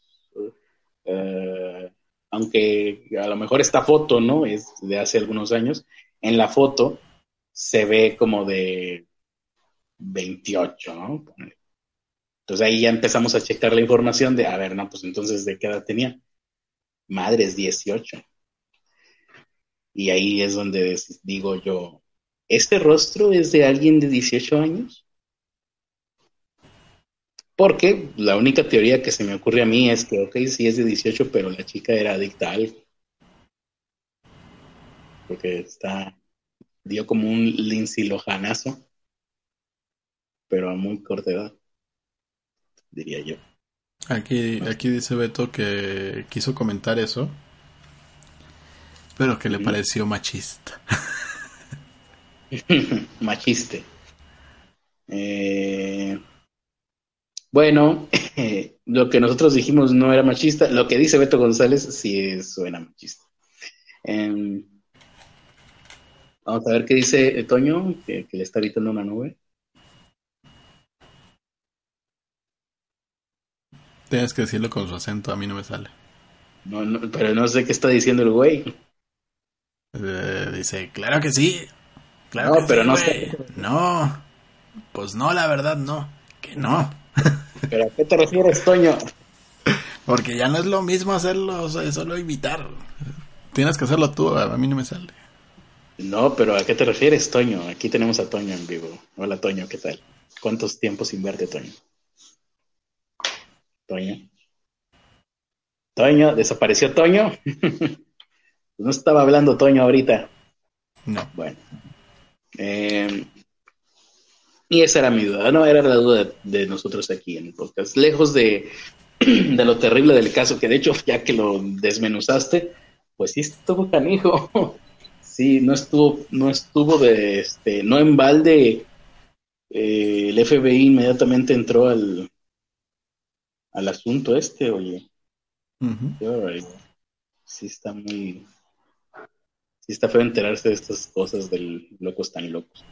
Eh, aunque a lo mejor esta foto, ¿no? Es de hace algunos años, en la foto se ve como de 28, ¿no? Entonces ahí ya empezamos a checar la información de, a ver, no, pues entonces, ¿de qué edad tenía? Madres, 18. Y ahí es donde digo yo, ¿este rostro es de alguien de 18 años? Porque la única teoría que se me ocurre a mí es que, ok, sí es de 18, pero la chica era adicta a algo. Porque está, dio como un Lindsay Lohanazo, pero a muy corta edad, diría yo. Aquí, aquí dice Beto que quiso comentar eso, pero que le pareció machista. Machiste. Eh, bueno, lo que nosotros dijimos no era machista. Lo que dice Beto González sí suena machista. Em, vamos a ver qué dice Toño, que, le está gritando una nube. Tienes que decirlo con su acento, a mí no me sale. No, pero no sé qué está diciendo el güey. Eh, dice, claro que sí. Claro no, pero no sé. No, pues no, la verdad no. Que no. ¿Pero a qué te refieres, Toño? Porque ya no es lo mismo hacerlo, o sea, solo imitar. Tienes que hacerlo tú, a mí no me sale. No, pero ¿a qué te refieres, Toño? Aquí tenemos a Toño en vivo. Hola, Toño, ¿qué tal? ¿Cuántos tiempos sin verte, Toño? Toño. Toño, ¿desapareció Toño? no estaba hablando Toño ahorita. No. Bueno. Eh, y esa era mi duda, no era la duda de, nosotros aquí en el podcast. Lejos de, de, lo terrible del caso, que de hecho, ya que lo desmenuzaste, pues sí estuvo canijo. Sí, no estuvo, no estuvo de este, no en balde. Eh, el FBI inmediatamente entró al, al asunto este, oye. Sí está muy. Sí está feo enterarse de estas cosas del locos tan locos.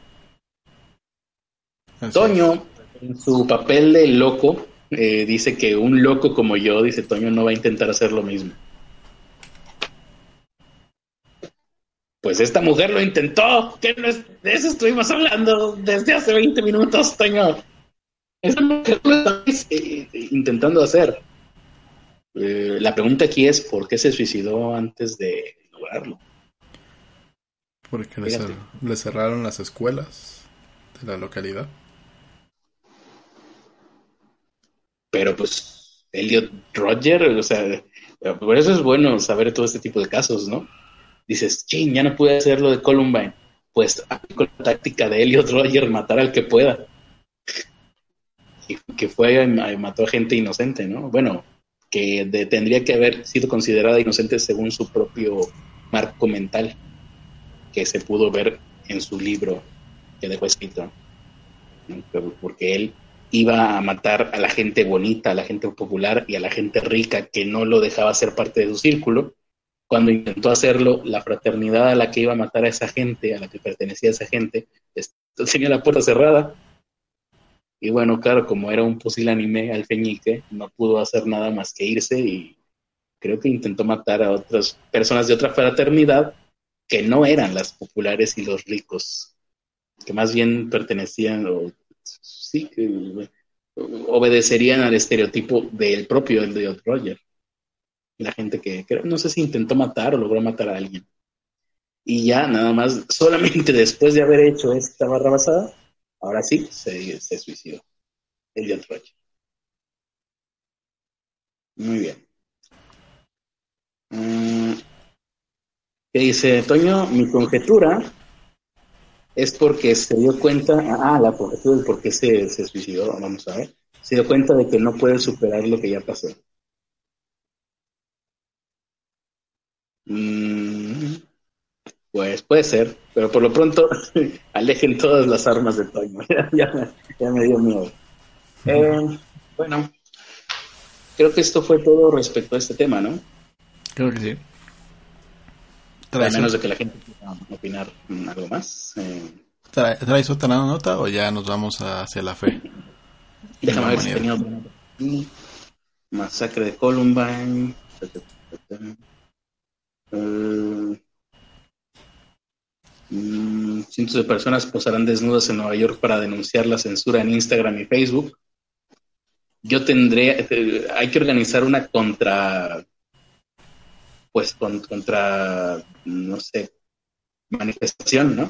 Toño, en su papel de loco, eh, dice que un loco como yo, dice Toño, no va a intentar hacer lo mismo. Pues esta mujer lo intentó. ¿Qué de eso estuvimos hablando desde hace 20 minutos, Toño. Esa mujer lo está eh, intentando hacer. Eh, la pregunta aquí es: ¿por qué se suicidó antes de lograrlo? Porque le cerraron las escuelas de la localidad. pero pues Elliot Roger, o sea, por eso es bueno saber todo este tipo de casos, ¿no? Dices, ching, ya no pude hacer lo de Columbine. Pues con la táctica de Elliot Roger, matar al que pueda. Y que fue, y mató a gente inocente, ¿no? Bueno, que tendría que haber sido considerada inocente según su propio marco mental, que se pudo ver en su libro que dejó escrito. Porque él iba a matar a la gente bonita, a la gente popular y a la gente rica que no lo dejaba ser parte de su círculo. Cuando intentó hacerlo, la fraternidad a la que iba a matar a esa gente, a la que pertenecía esa gente, tenía la puerta cerrada. Y bueno, claro, como era un pusilánime al feñique, no pudo hacer nada más que irse y creo que intentó matar a otras personas de otra fraternidad que no eran las populares y los ricos, que más bien pertenecían o sí, que obedecerían al estereotipo del propio Elliot Roger. La gente que, no sé si intentó matar o logró matar a alguien. Y ya nada más, solamente después de haber hecho esta barra basada, ahora sí se, se suicidó. Elliot Roger. Muy bien. Mm, ¿Qué dice Toño? Mi conjetura es porque se dio cuenta, ah, la conjetura por qué se, se suicidó, vamos a ver, se dio cuenta de que no puede superar lo que ya pasó. Mm, pues puede ser, pero por lo pronto alejen todas las armas de Toño. ya, ya, me dio miedo. Eh, bueno, creo que esto fue todo respecto a este tema, ¿no? Creo que sí. A menos de que la gente quiera opinar algo más. Eh. ¿Traes otra nota o ya nos vamos hacia la fe? Déjame ver si tenía. Masacre de Columbine. Uh, cientos de personas posarán desnudas en Nueva York para denunciar la censura en Instagram y Facebook. Yo tendré, eh, hay que organizar una contra pues contra, no sé, manifestación, ¿no?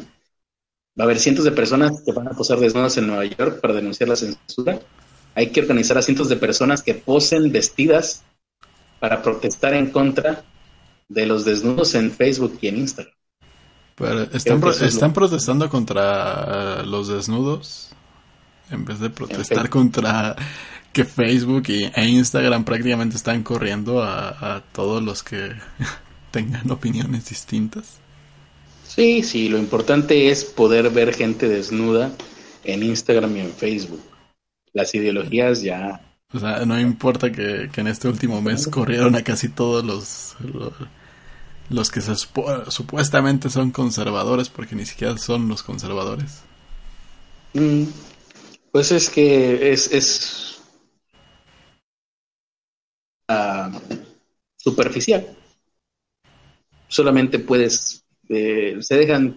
Va a haber cientos de personas que van a posar desnudas en Nueva York para denunciar la censura. Hay que organizar a cientos de personas que posen vestidas para protestar en contra de los desnudos en Facebook y en Instagram. Están, están protestando contra los desnudos en vez de protestar contra que Facebook y, e Instagram prácticamente están corriendo a, todos los que tengan opiniones distintas. Sí, sí, lo importante es poder ver gente desnuda en Instagram y en Facebook. Las ideologías ya... O sea, no importa que, en este último mes corrieron a casi todos los, los, que supuestamente son conservadores, porque ni siquiera son los conservadores. Mm, pues es que es, es ah, superficial. Solamente puedes, eh, se dejan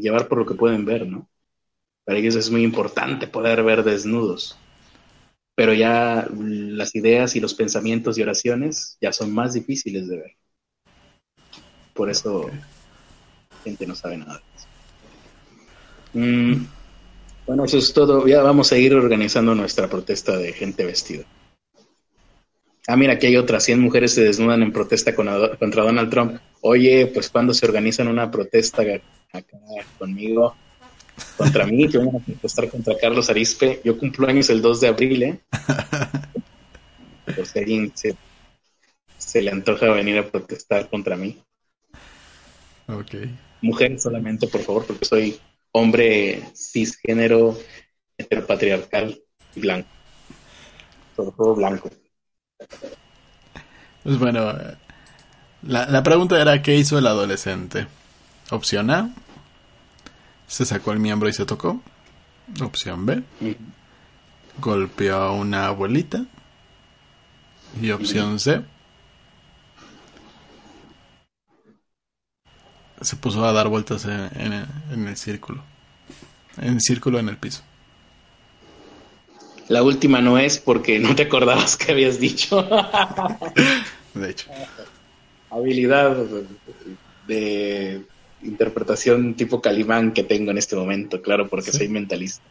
llevar por lo que pueden ver, ¿no? Para ellos es muy importante poder ver desnudos. Pero ya las ideas y los pensamientos y oraciones ya son más difíciles de ver. Por eso la gente no sabe nada de eso. Mm, bueno, eso es todo. Ya vamos a ir organizando nuestra protesta de gente vestida. Ah, mira, aquí hay otras 100 mujeres se desnudan en protesta contra Donald Trump. Oye, pues cuando se organizan una protesta acá conmigo, contra mí, que van a protestar contra Carlos Arispe. Yo cumplo años el 2 de abril, ¿eh? Por si alguien se, se, le antoja venir a protestar contra mí. Ok. Mujer solamente, por favor, porque soy hombre cisgénero, heteropatriarcal y blanco. Sobre todo blanco. Pues bueno, la, la pregunta era, ¿qué hizo el adolescente? Opción A, se sacó el miembro y se tocó. Opción B. Golpeó a una abuelita. Y opción C. Se puso a dar vueltas en, el círculo. En círculo en el piso. La última no es porque no te acordabas que habías dicho. de hecho. Habilidad de interpretación tipo Calimán que tengo en este momento, claro, porque soy mentalista.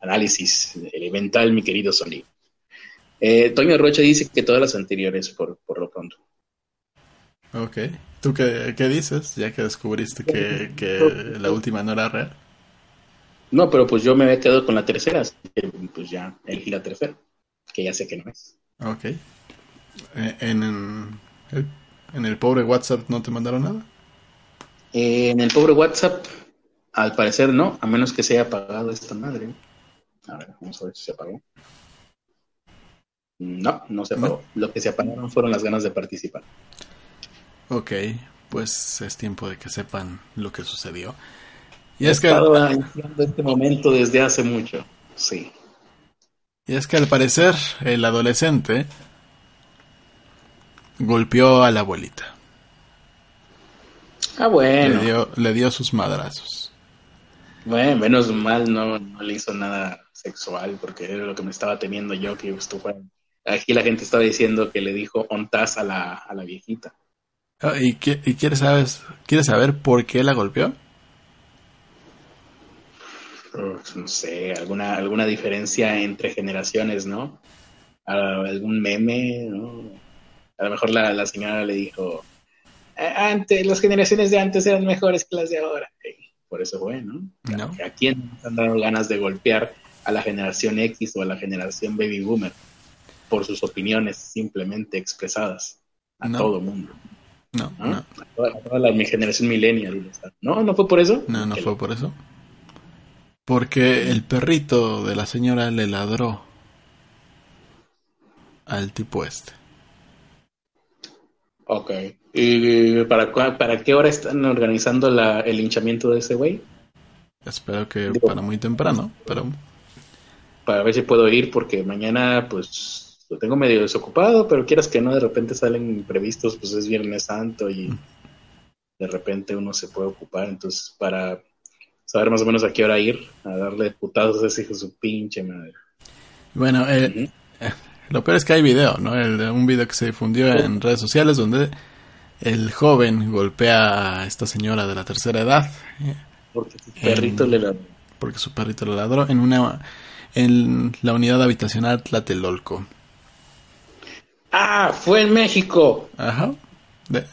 Análisis elemental, mi querido Sony. Eh, Toño Rocha dice que todas las anteriores, por, por lo pronto. Ok. ¿Tú qué, qué dices, ya que descubriste que, que, la última no era real? No, pero pues yo me había quedado con la tercera, pues ya elegí la tercera, que ya sé que no es. Ok. Eh, ¿En, en, en el pobre WhatsApp no te mandaron nada? Eh, en el pobre WhatsApp, al parecer no, a menos que se haya apagado esta madre. A ver, vamos a ver si se apagó. No, no se apagó. Lo que se apagaron fueron las ganas de participar. Ok, pues es tiempo de que sepan lo que sucedió. Y He es que estado este momento desde hace mucho, sí. Y es que al parecer el adolescente golpeó a la abuelita. Ah, bueno. Le dio, le dio sus madrazos. Bueno, menos mal no, no le hizo nada sexual, porque era lo que me estaba teniendo yo, que estuvo Aquí la gente estaba diciendo que le dijo ontas a la, a la viejita. Ah, ¿Y, qué, y quieres, sabes, quieres saber por qué la golpeó? no sé, alguna, alguna diferencia entre generaciones, ¿no? Algún meme, ¿no? A lo mejor la, la señora le dijo, antes, las generaciones de antes eran mejores que las de ahora. Por eso fue, ¿no? ¿A quién han dado ganas de golpear a la generación X o a la generación Baby Boomer? Por sus opiniones simplemente expresadas a todo mundo. No, no. A toda, la, mi generación millennial. ¿No? ¿No fue por eso? No, no fue por eso. Porque el perrito de la señora le ladró al tipo este. Ok. ¿Y para, para qué hora están organizando la, el hinchamiento de ese güey? Espero que para muy temprano, pero... Para ver si puedo ir, porque mañana pues lo tengo medio desocupado, pero quieras que no, de repente salen imprevistos, pues es Viernes Santo y mm. de repente uno se puede ocupar, entonces para saber más o menos a qué hora ir, a darle putados a ese hijo su pinche madre. Bueno, eh, lo peor es que hay video, ¿no? El, un video que se difundió en redes sociales donde el joven golpea a esta señora de la tercera edad. Porque su perrito le ladró. Porque su perrito le ladró en una en la unidad habitacional Tlatelolco. Ah, fue en México. Ajá.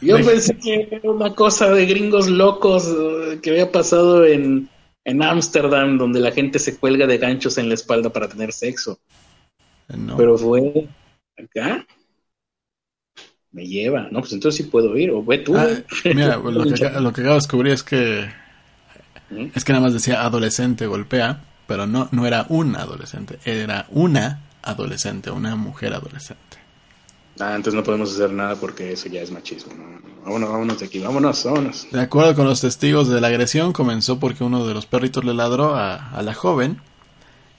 Yo pensé que era una cosa de gringos locos eh, que había pasado en en Ámsterdam, donde la gente se cuelga de ganchos en la espalda para tener sexo. Pero fue acá. me lleva. No, pues entonces sí puedo ir, o ve tú. Ah, mira, lo que, lo que acabo de descubrir es que ¿Mm? es que nada más decía adolescente golpea, pero no, no era un adolescente, era una adolescente, una mujer adolescente. Ah, entonces no podemos hacer nada porque eso ya es machismo. No, no, no. Vámonos, vámonos de aquí, vámonos, vámonos. De acuerdo con los testigos de la agresión, comenzó porque uno de los perritos le ladró a, a la joven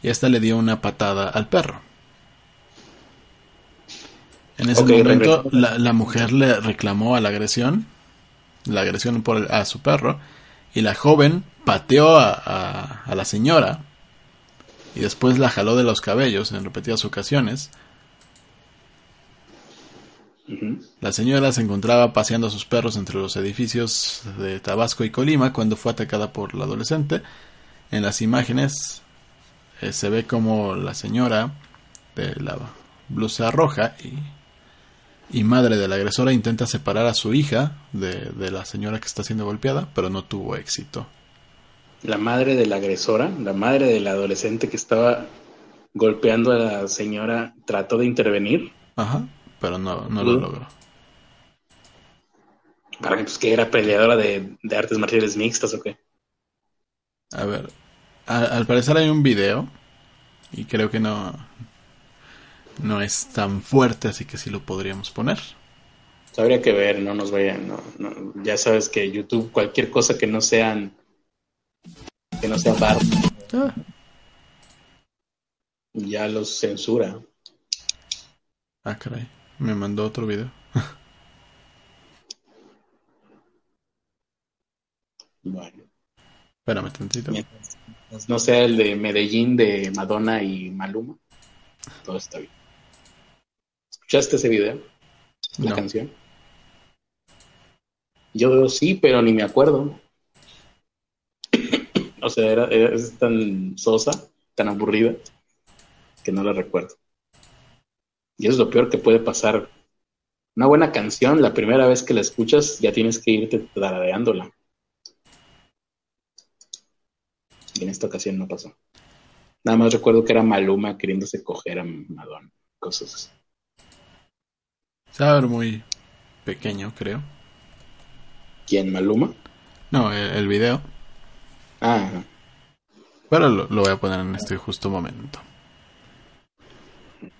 y esta le dio una patada al perro. En ese momento la, la mujer le reclamó a la agresión, la agresión por el- a su perro, y la joven pateó a, a- a la señora y después la jaló de los cabellos en repetidas ocasiones. La señora se encontraba paseando a sus perros entre los edificios de Tabasco y Colima cuando fue atacada por la adolescente. En las imágenes eh, se ve como la señora de la blusa roja y, y madre de la agresora intenta separar a su hija de, de la señora que está siendo golpeada, pero no tuvo éxito. La madre de la agresora, la madre del adolescente que estaba golpeando a la señora, trató de intervenir. Ajá, pero no, no lo logró. Para que, pues, que era peleadora de, de artes marciales mixtas o qué. A ver, a- al parecer hay un video y creo que no no es tan fuerte, así que sí lo podríamos poner. Habría que ver, no nos vayan, no, no, ya sabes que YouTube, cualquier cosa que no sean, que no sea bar, Ah, ya los censura. ah, caray, me mandó otro video. Bueno, Espérame tantito. no sea el de Medellín de Madonna y Maluma, todo está bien. ¿Escuchaste ese video? La No. canción. Yo sí, pero ni me acuerdo. o sea, era, era- es tan sosa, tan aburrida, que no la recuerdo. Y eso es lo peor que puede pasar. Una buena canción, la primera vez que la escuchas, ya tienes que irte tarareándola. Y en esta ocasión no pasó. Nada más recuerdo que era Maluma queriéndose coger a Madonna. Cosas así. Se va a ver muy pequeño, creo. ¿Quién? ¿Maluma? No, el, el video. Ah, Pero lo, lo voy a poner en este justo momento.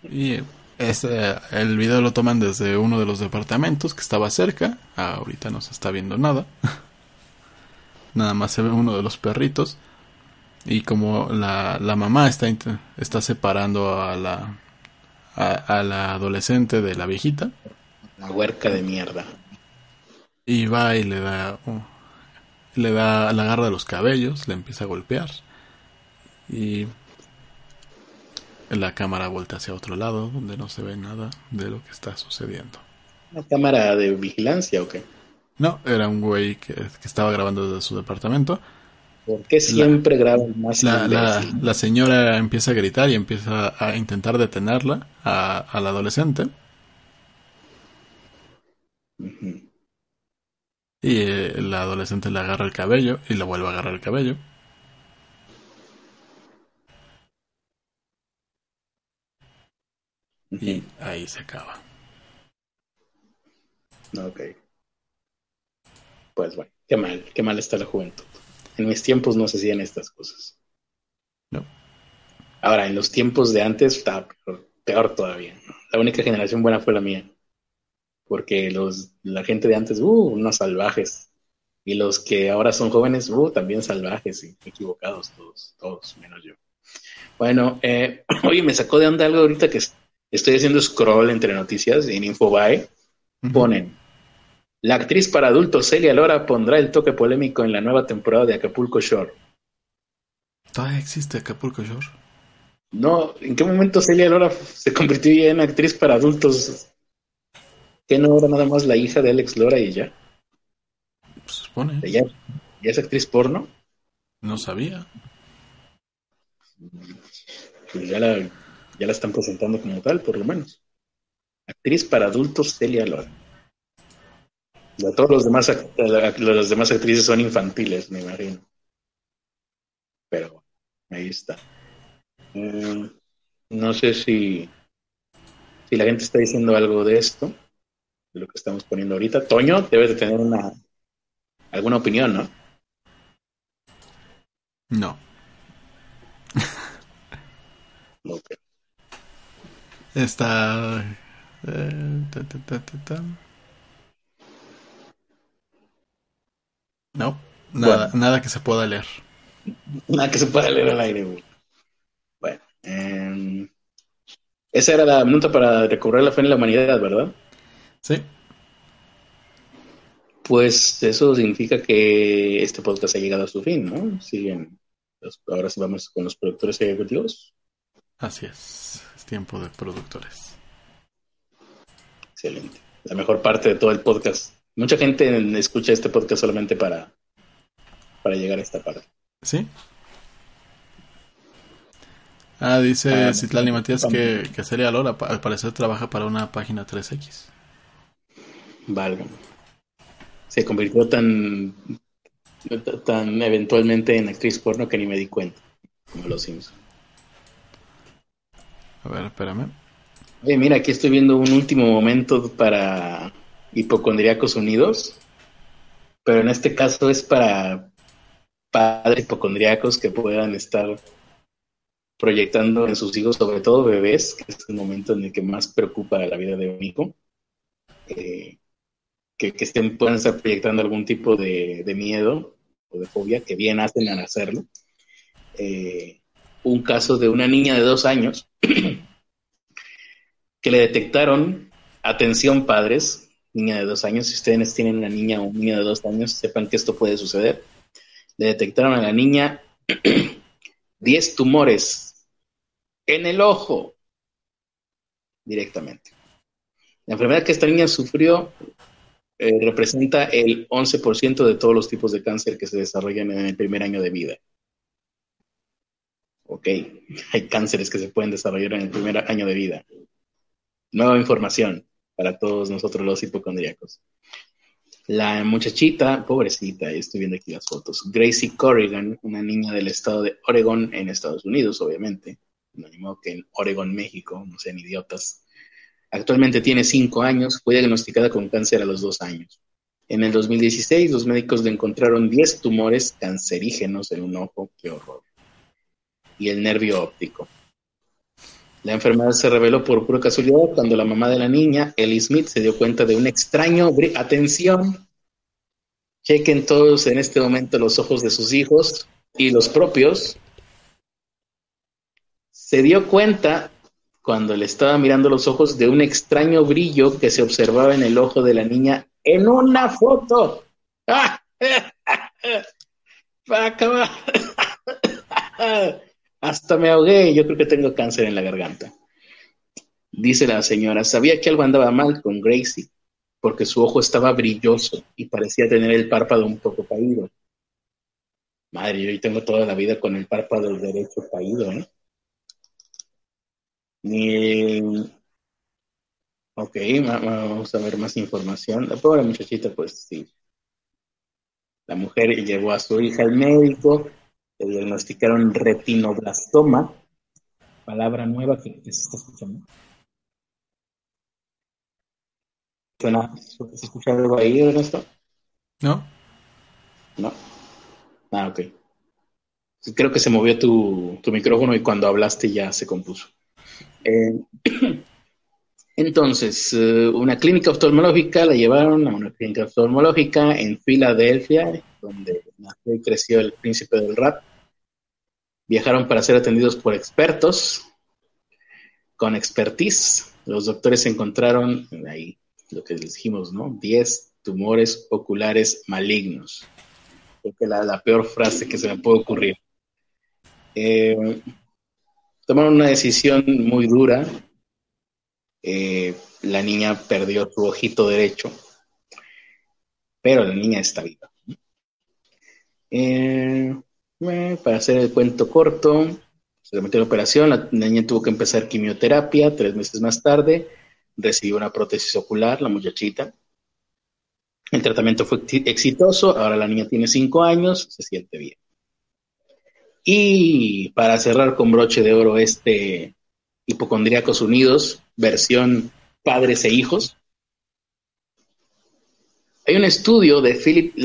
Y este, el video lo toman desde uno de los departamentos que estaba cerca. Ah, ahorita no se está viendo nada. nada más se ve uno de los perritos. Y como la, la mamá está, está separando a la, a, a la adolescente de la viejita. la huerca de mierda. Y va y le da. oh, le da. La agarra de los cabellos, le empieza a golpear. Y. La cámara vuelta hacia otro lado, donde no se ve nada de lo que está sucediendo. ¿Una cámara de vigilancia o qué? No, era un güey que, que estaba grabando desde su departamento. ¿Por qué siempre graban más La, la, la señora empieza a gritar y empieza a intentar detenerla a, a la adolescente. Y eh, la adolescente le agarra el cabello y le vuelve a agarrar el cabello. Y ahí se acaba. Ok. Pues bueno, qué mal, qué mal está la juventud. En mis tiempos no se hacían estas cosas. No. Ahora, en los tiempos de antes estaba peor, peor todavía. ¿no? La única generación buena fue la mía. Porque los, la gente de antes, uh, unos salvajes. Y los que ahora son jóvenes, uh, también salvajes y equivocados todos, todos, menos yo. Bueno, eh, oye, me sacó de onda algo ahorita que estoy haciendo scroll entre noticias en Infobae. Ponen, la actriz para adultos Celia Lora pondrá el toque polémico en la nueva temporada de Acapulco Shore. Todavía existe Acapulco Shore. No, ¿en qué momento Celia Lora se convirtió ya en actriz para adultos? ¿Que no era nada más la hija de Alex Lora y ya? Se supone. ¿Ya, ya es actriz porno? No sabía. Pues ya la, ya la están presentando como tal, por lo menos. Actriz para adultos Celia Lora. Ya todos los demás, las demás actrices son infantiles, me imagino. Pero ahí está. Mm, no sé si, si la gente está diciendo algo de esto. de lo que estamos poniendo ahorita. Toño, debes de tener una alguna opinión, ¿no? No. Ok. Está... eh, ta, ta, ta, ta, ta. No, nada, nada que se pueda leer. Nada que se pueda leer al aire, güey. Bueno, em, esa era la minuta para recobrar la fe en la humanidad, ¿verdad? Sí, Pues eso significa que este podcast ha llegado a su fin, ¿no? Siguen. Ahora sí vamos con los productores ejecutivos. así es. Tiempo de productores. Excelente. La mejor parte de todo el podcast. Mucha gente escucha este podcast solamente para, para llegar a esta parte. ¿Sí? Ah, dice Ah, Citlali Matías que, que Celia Lola al parecer trabaja para una página 3X. Válgame. Se convirtió tan, tan eventualmente en actriz porno que ni me di cuenta. Como los Simpsons. A ver, espérame. Oye, mira, aquí estoy viendo un último momento para Hipocondriacos Unidos, pero en este caso es para padres hipocondriacos que puedan estar proyectando en sus hijos, sobre todo bebés, que es el momento en el que más preocupa la vida de un hijo, eh, que, que estén, puedan estar proyectando algún tipo de, de miedo o de fobia, que bien hacen al hacerlo. Eh, un caso de una niña de dos años que le detectaron, atención padres, niña de dos años, si ustedes tienen una niña o un niño de dos años, sepan que esto puede suceder. Le detectaron a la niña 10 tumores en el ojo directamente. La enfermedad que esta niña sufrió eh, representa el 11% de todos los tipos de cáncer que se desarrollan en el primer año de vida. Ok, hay cánceres que se pueden desarrollar en el primer año de vida. Nueva información para todos nosotros los hipocondríacos. La muchachita, pobrecita, estoy viendo aquí las fotos, Gracie Corrigan, una niña del estado de Oregon en Estados Unidos, obviamente. No ni que en Oregon, México, no sean idiotas. Actualmente tiene cinco años, fue diagnosticada con cáncer a los dos años. En el 2016, los médicos le encontraron 10 tumores cancerígenos en un ojo, qué horror, y el nervio óptico. La enfermedad se reveló por pura casualidad cuando la mamá de la niña, Ellie Smith, se dio cuenta de un extraño Atención, chequen todos en este momento los ojos de sus hijos y los propios. Se dio cuenta cuando le estaba mirando los ojos de un extraño brillo que se observaba en el ojo de la niña en una foto. ¡Ah! Para acabar. Hasta me ahogué, yo creo que tengo cáncer en la garganta. Dice la señora, sabía que algo andaba mal con Gracie, porque su ojo estaba brilloso y parecía tener el párpado un poco caído. Madre, yo tengo toda la vida con el párpado derecho caído. Ni... Ok, va- vamos a ver más información. La pobre muchachita, pues sí. La mujer llevó a su hija al médico, le diagnosticaron retinoblastoma, palabra nueva que, que se está escuchando. ¿Suena, ¿Se escucha algo ahí, Ernesto? ¿No? No. Ah, ok. Creo que se movió tu, tu micrófono y cuando hablaste ya se compuso. Eh, entonces, eh, una clínica oftalmológica la llevaron a una clínica oftalmológica en Filadelfia, donde nació y creció el príncipe del rap. Viajaron para ser atendidos por expertos, con expertise. Los doctores encontraron ahí lo que les dijimos, ¿no? 10 tumores oculares malignos. Creo que la, la peor frase que se me puede ocurrir. Eh, tomaron una decisión muy dura. Eh, la niña perdió su ojito derecho, pero la niña está viva. Eh, para hacer el cuento corto, se le metió la operación, la niña tuvo que empezar quimioterapia, tres meses más tarde recibió una prótesis ocular, la muchachita. El tratamiento fue exi- exitoso, ahora la niña tiene cinco años, se siente bien. Y para cerrar con broche de oro este Hipocondríacos Unidos, versión padres e hijos, Hay un estudio de Philip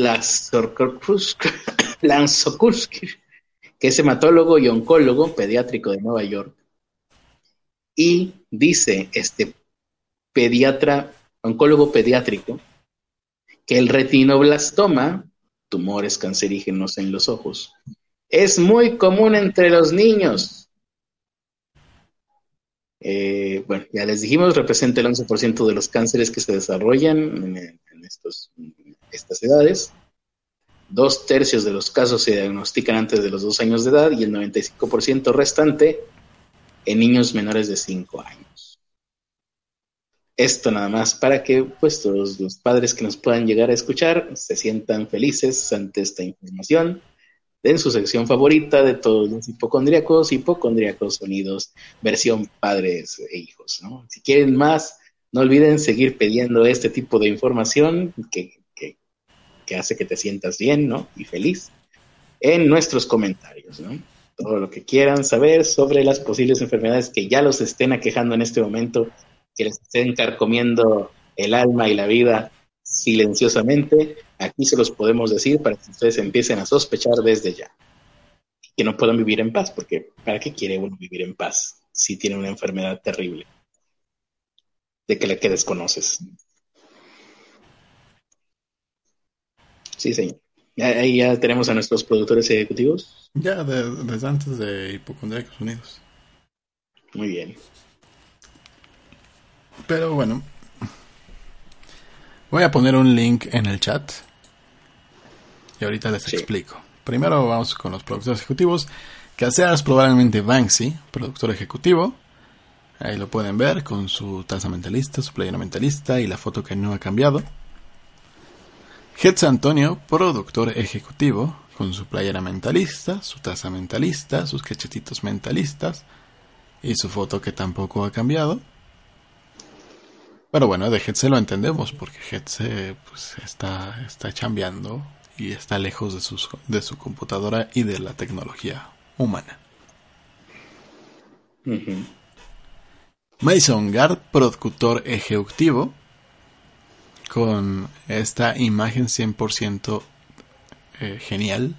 Lansokurski, que es hematólogo y oncólogo pediátrico de Nueva York, y dice este pediatra, oncólogo pediátrico, que el retinoblastoma, tumores cancerígenos en los ojos, es muy común entre los niños. Eh, bueno, ya les dijimos, representa el 11% de los cánceres que se desarrollan en, estas edades. Dos tercios de los casos se diagnostican antes de los dos años de edad y el 95% restante en niños menores de 5 años. Esto nada más para que pues, todos los padres que nos puedan llegar a escuchar se sientan felices ante esta información en su sección favorita de todos los hipocondríacos, hipocondríacos unidos, versión padres e hijos. ¿no? Si quieren más, no olviden seguir pidiendo este tipo de información que, que, hace que te sientas bien ¿no? y feliz en nuestros comentarios. ¿no? todo lo que quieran saber sobre las posibles enfermedades que ya los estén aquejando en este momento, que les estén carcomiendo el alma y la vida silenciosamente, aquí se los podemos decir para que ustedes empiecen a sospechar desde ya. Que no puedan vivir en paz, porque ¿para qué quiere uno vivir en paz si tiene una enfermedad terrible? De que la que desconoces. Sí, señor. Ahí ya tenemos a nuestros productores ejecutivos. Ya, desde antes de Hipocondríacos Unidos. Muy bien. Pero bueno, voy a poner un link en el chat y ahorita les explico. Primero vamos con los productores ejecutivos. Que es probablemente Banksy, productor ejecutivo. Ahí lo pueden ver con su taza mentalista, su playera mentalista y la foto que no ha cambiado. Hetz Antonio, productor ejecutivo, con su playera mentalista, su taza mentalista, sus cachetitos mentalistas y su foto que tampoco ha cambiado. Pero bueno, de Hetze lo entendemos porque Hetze pues, está, está chambeando y está lejos de, sus, de su computadora y de la tecnología humana. Mason Gard, productor ejecutivo, con esta imagen 100% eh, genial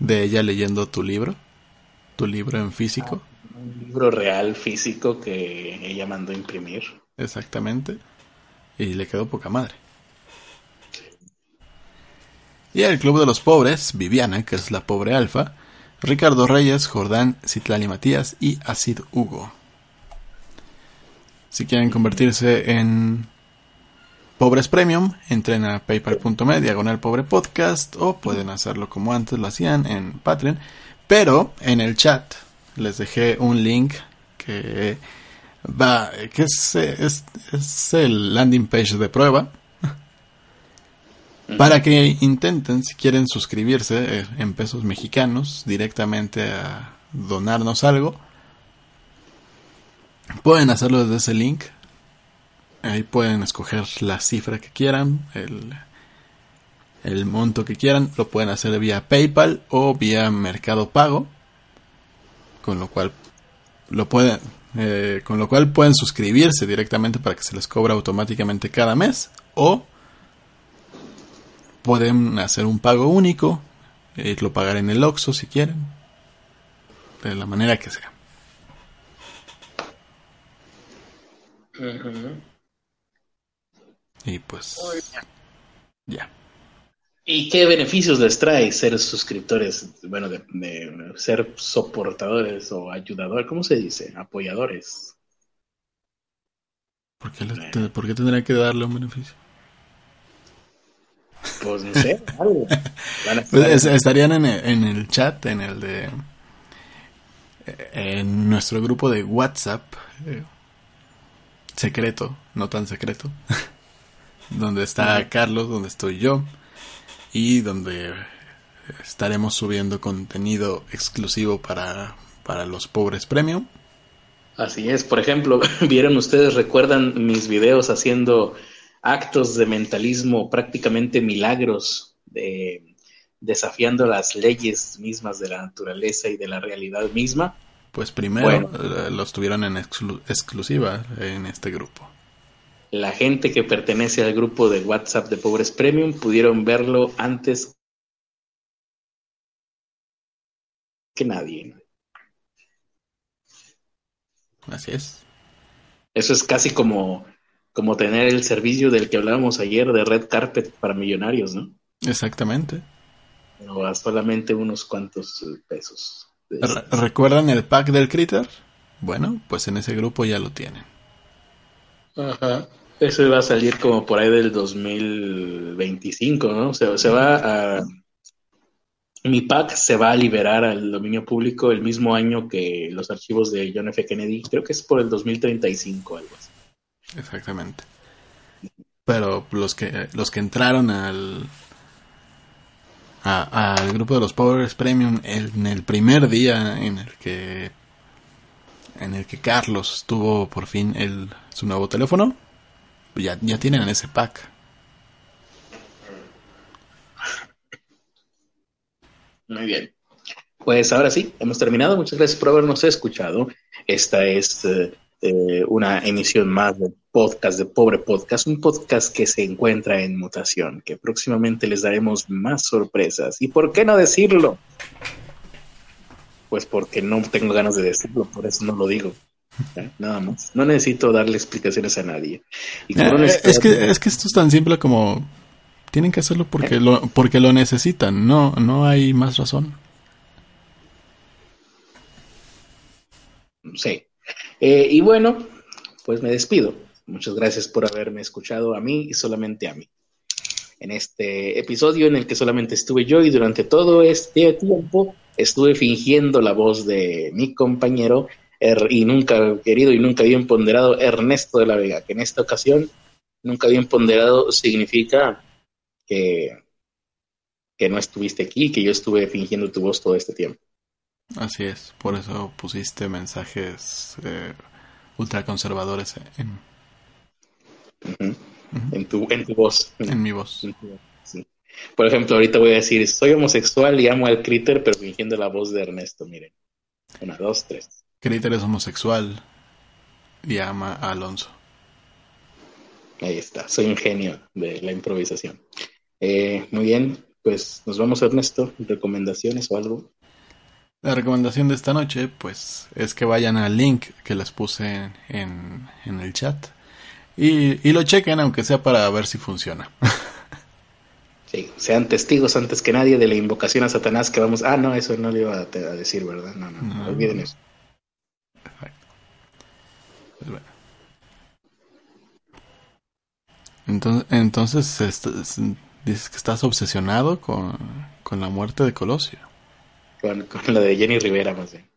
de ella leyendo tu libro, tu libro en físico. Ah, un libro real físico que ella mandó imprimir. Exactamente. Y le quedó poca madre. Y el Club de los Pobres, Viviana, que es la pobre alfa, Ricardo Reyes, Jordán, Citlali Matías y Asid Hugo. Si quieren convertirse en Pobres Premium, entren a paypal.me diagonal pobre podcast o pueden hacerlo como antes lo hacían en Patreon. Pero en el chat les dejé un link que va, que es, es, el landing page de prueba. Para que intenten, si quieren suscribirse eh, en pesos mexicanos directamente a donarnos algo, pueden hacerlo desde ese link Ahí pueden escoger la cifra que quieran, el, monto que quieran. Lo pueden hacer vía PayPal o vía Mercado Pago. Con lo cual lo pueden, eh, con lo cual pueden suscribirse directamente para que se les cobre automáticamente cada mes o pueden hacer un pago único, lo pagar en el Oxxo si quieren, de la manera que sea. Y pues. Ya. ¿Y qué beneficios les trae ser suscriptores? Bueno, de, ser soportadores o ayudadores, ¿cómo se dice? Apoyadores. ¿Por qué, ¿por qué tendría que darle un beneficio? Pues no sé, algo. Pues, estarían en el, en el chat, en el de. En nuestro grupo de WhatsApp. Eh, secreto, no tan secreto. donde está Carlos, donde estoy yo y donde estaremos subiendo contenido exclusivo para, para los pobres premium. Así es, por ejemplo, vieron ustedes, recuerdan mis videos haciendo actos de mentalismo, prácticamente milagros, de, desafiando las leyes mismas de la naturaleza y de la realidad misma. Pues primero eh, los tuvieron en exclusiva en este grupo. La gente que pertenece al grupo de WhatsApp de Pobres Premium pudieron verlo antes que nadie. Así es. Eso es casi como, como tener el servicio del que hablábamos ayer de Red Carpet para millonarios, ¿no? Exactamente. Pero a solamente unos cuantos pesos. ¿Recuerdan el pack del Critter? Bueno, pues en ese grupo ya lo tienen. Ajá. Eso va a salir como por ahí del 2025, ¿no? O sea, se va a... Mi pack se va a liberar al dominio público el mismo año que los archivos de John F. Kennedy. Creo que es por el 2035, algo así. Exactamente. Pero los que los que entraron al al grupo de los Powers Premium en el primer día en el que en el que Carlos tuvo por fin el, su nuevo teléfono, ya, ya tienen ese pack. Muy bien. Pues ahora sí, hemos terminado. Muchas gracias por habernos escuchado. Esta es eh, eh, una emisión más del podcast de Pobre Podcast, un podcast que se encuentra en mutación, que próximamente les daremos más sorpresas. ¿Y por qué no decirlo? Pues porque no tengo ganas de decirlo, por eso no lo digo. Nada más. No necesito darle explicaciones a nadie. Eh, es, que, es que esto es tan simple como tienen que hacerlo porque lo, porque lo necesitan, no, no hay más razón. Sí. Eh, y bueno, pues me despido. Muchas gracias por haberme escuchado a mí y solamente a mí. En este episodio en el que solamente estuve yo y durante todo este tiempo estuve fingiendo la voz de mi compañero er, y nunca querido y nunca bien ponderado Ernesto de la Vega, que en esta ocasión nunca bien ponderado significa que, que no estuviste aquí, que yo estuve fingiendo tu voz todo este tiempo. Así es, por eso pusiste mensajes eh, ultraconservadores en... en, tu, en tu voz. En, mi voz. Por ejemplo, ahorita voy a decir, soy homosexual y amo al Critter, pero fingiendo la voz de Ernesto, miren. Una, dos, tres. Critter es homosexual y ama a Alonso. Ahí está, soy un genio de la improvisación. Eh, muy bien, pues nos vamos Ernesto, recomendaciones o algo. La recomendación de esta noche, pues, es que vayan al link que les puse en, en el chat y, y lo chequen, aunque sea para ver si funciona. sean testigos antes que nadie de la invocación a Satanás que vamos... Ah, no, eso no le iba a, decir, ¿verdad? No, no, no, olviden eso. Entonces, entonces dices que estás obsesionado con, con la muerte de Colosio. Con, con la de Jenny Rivera, más bien.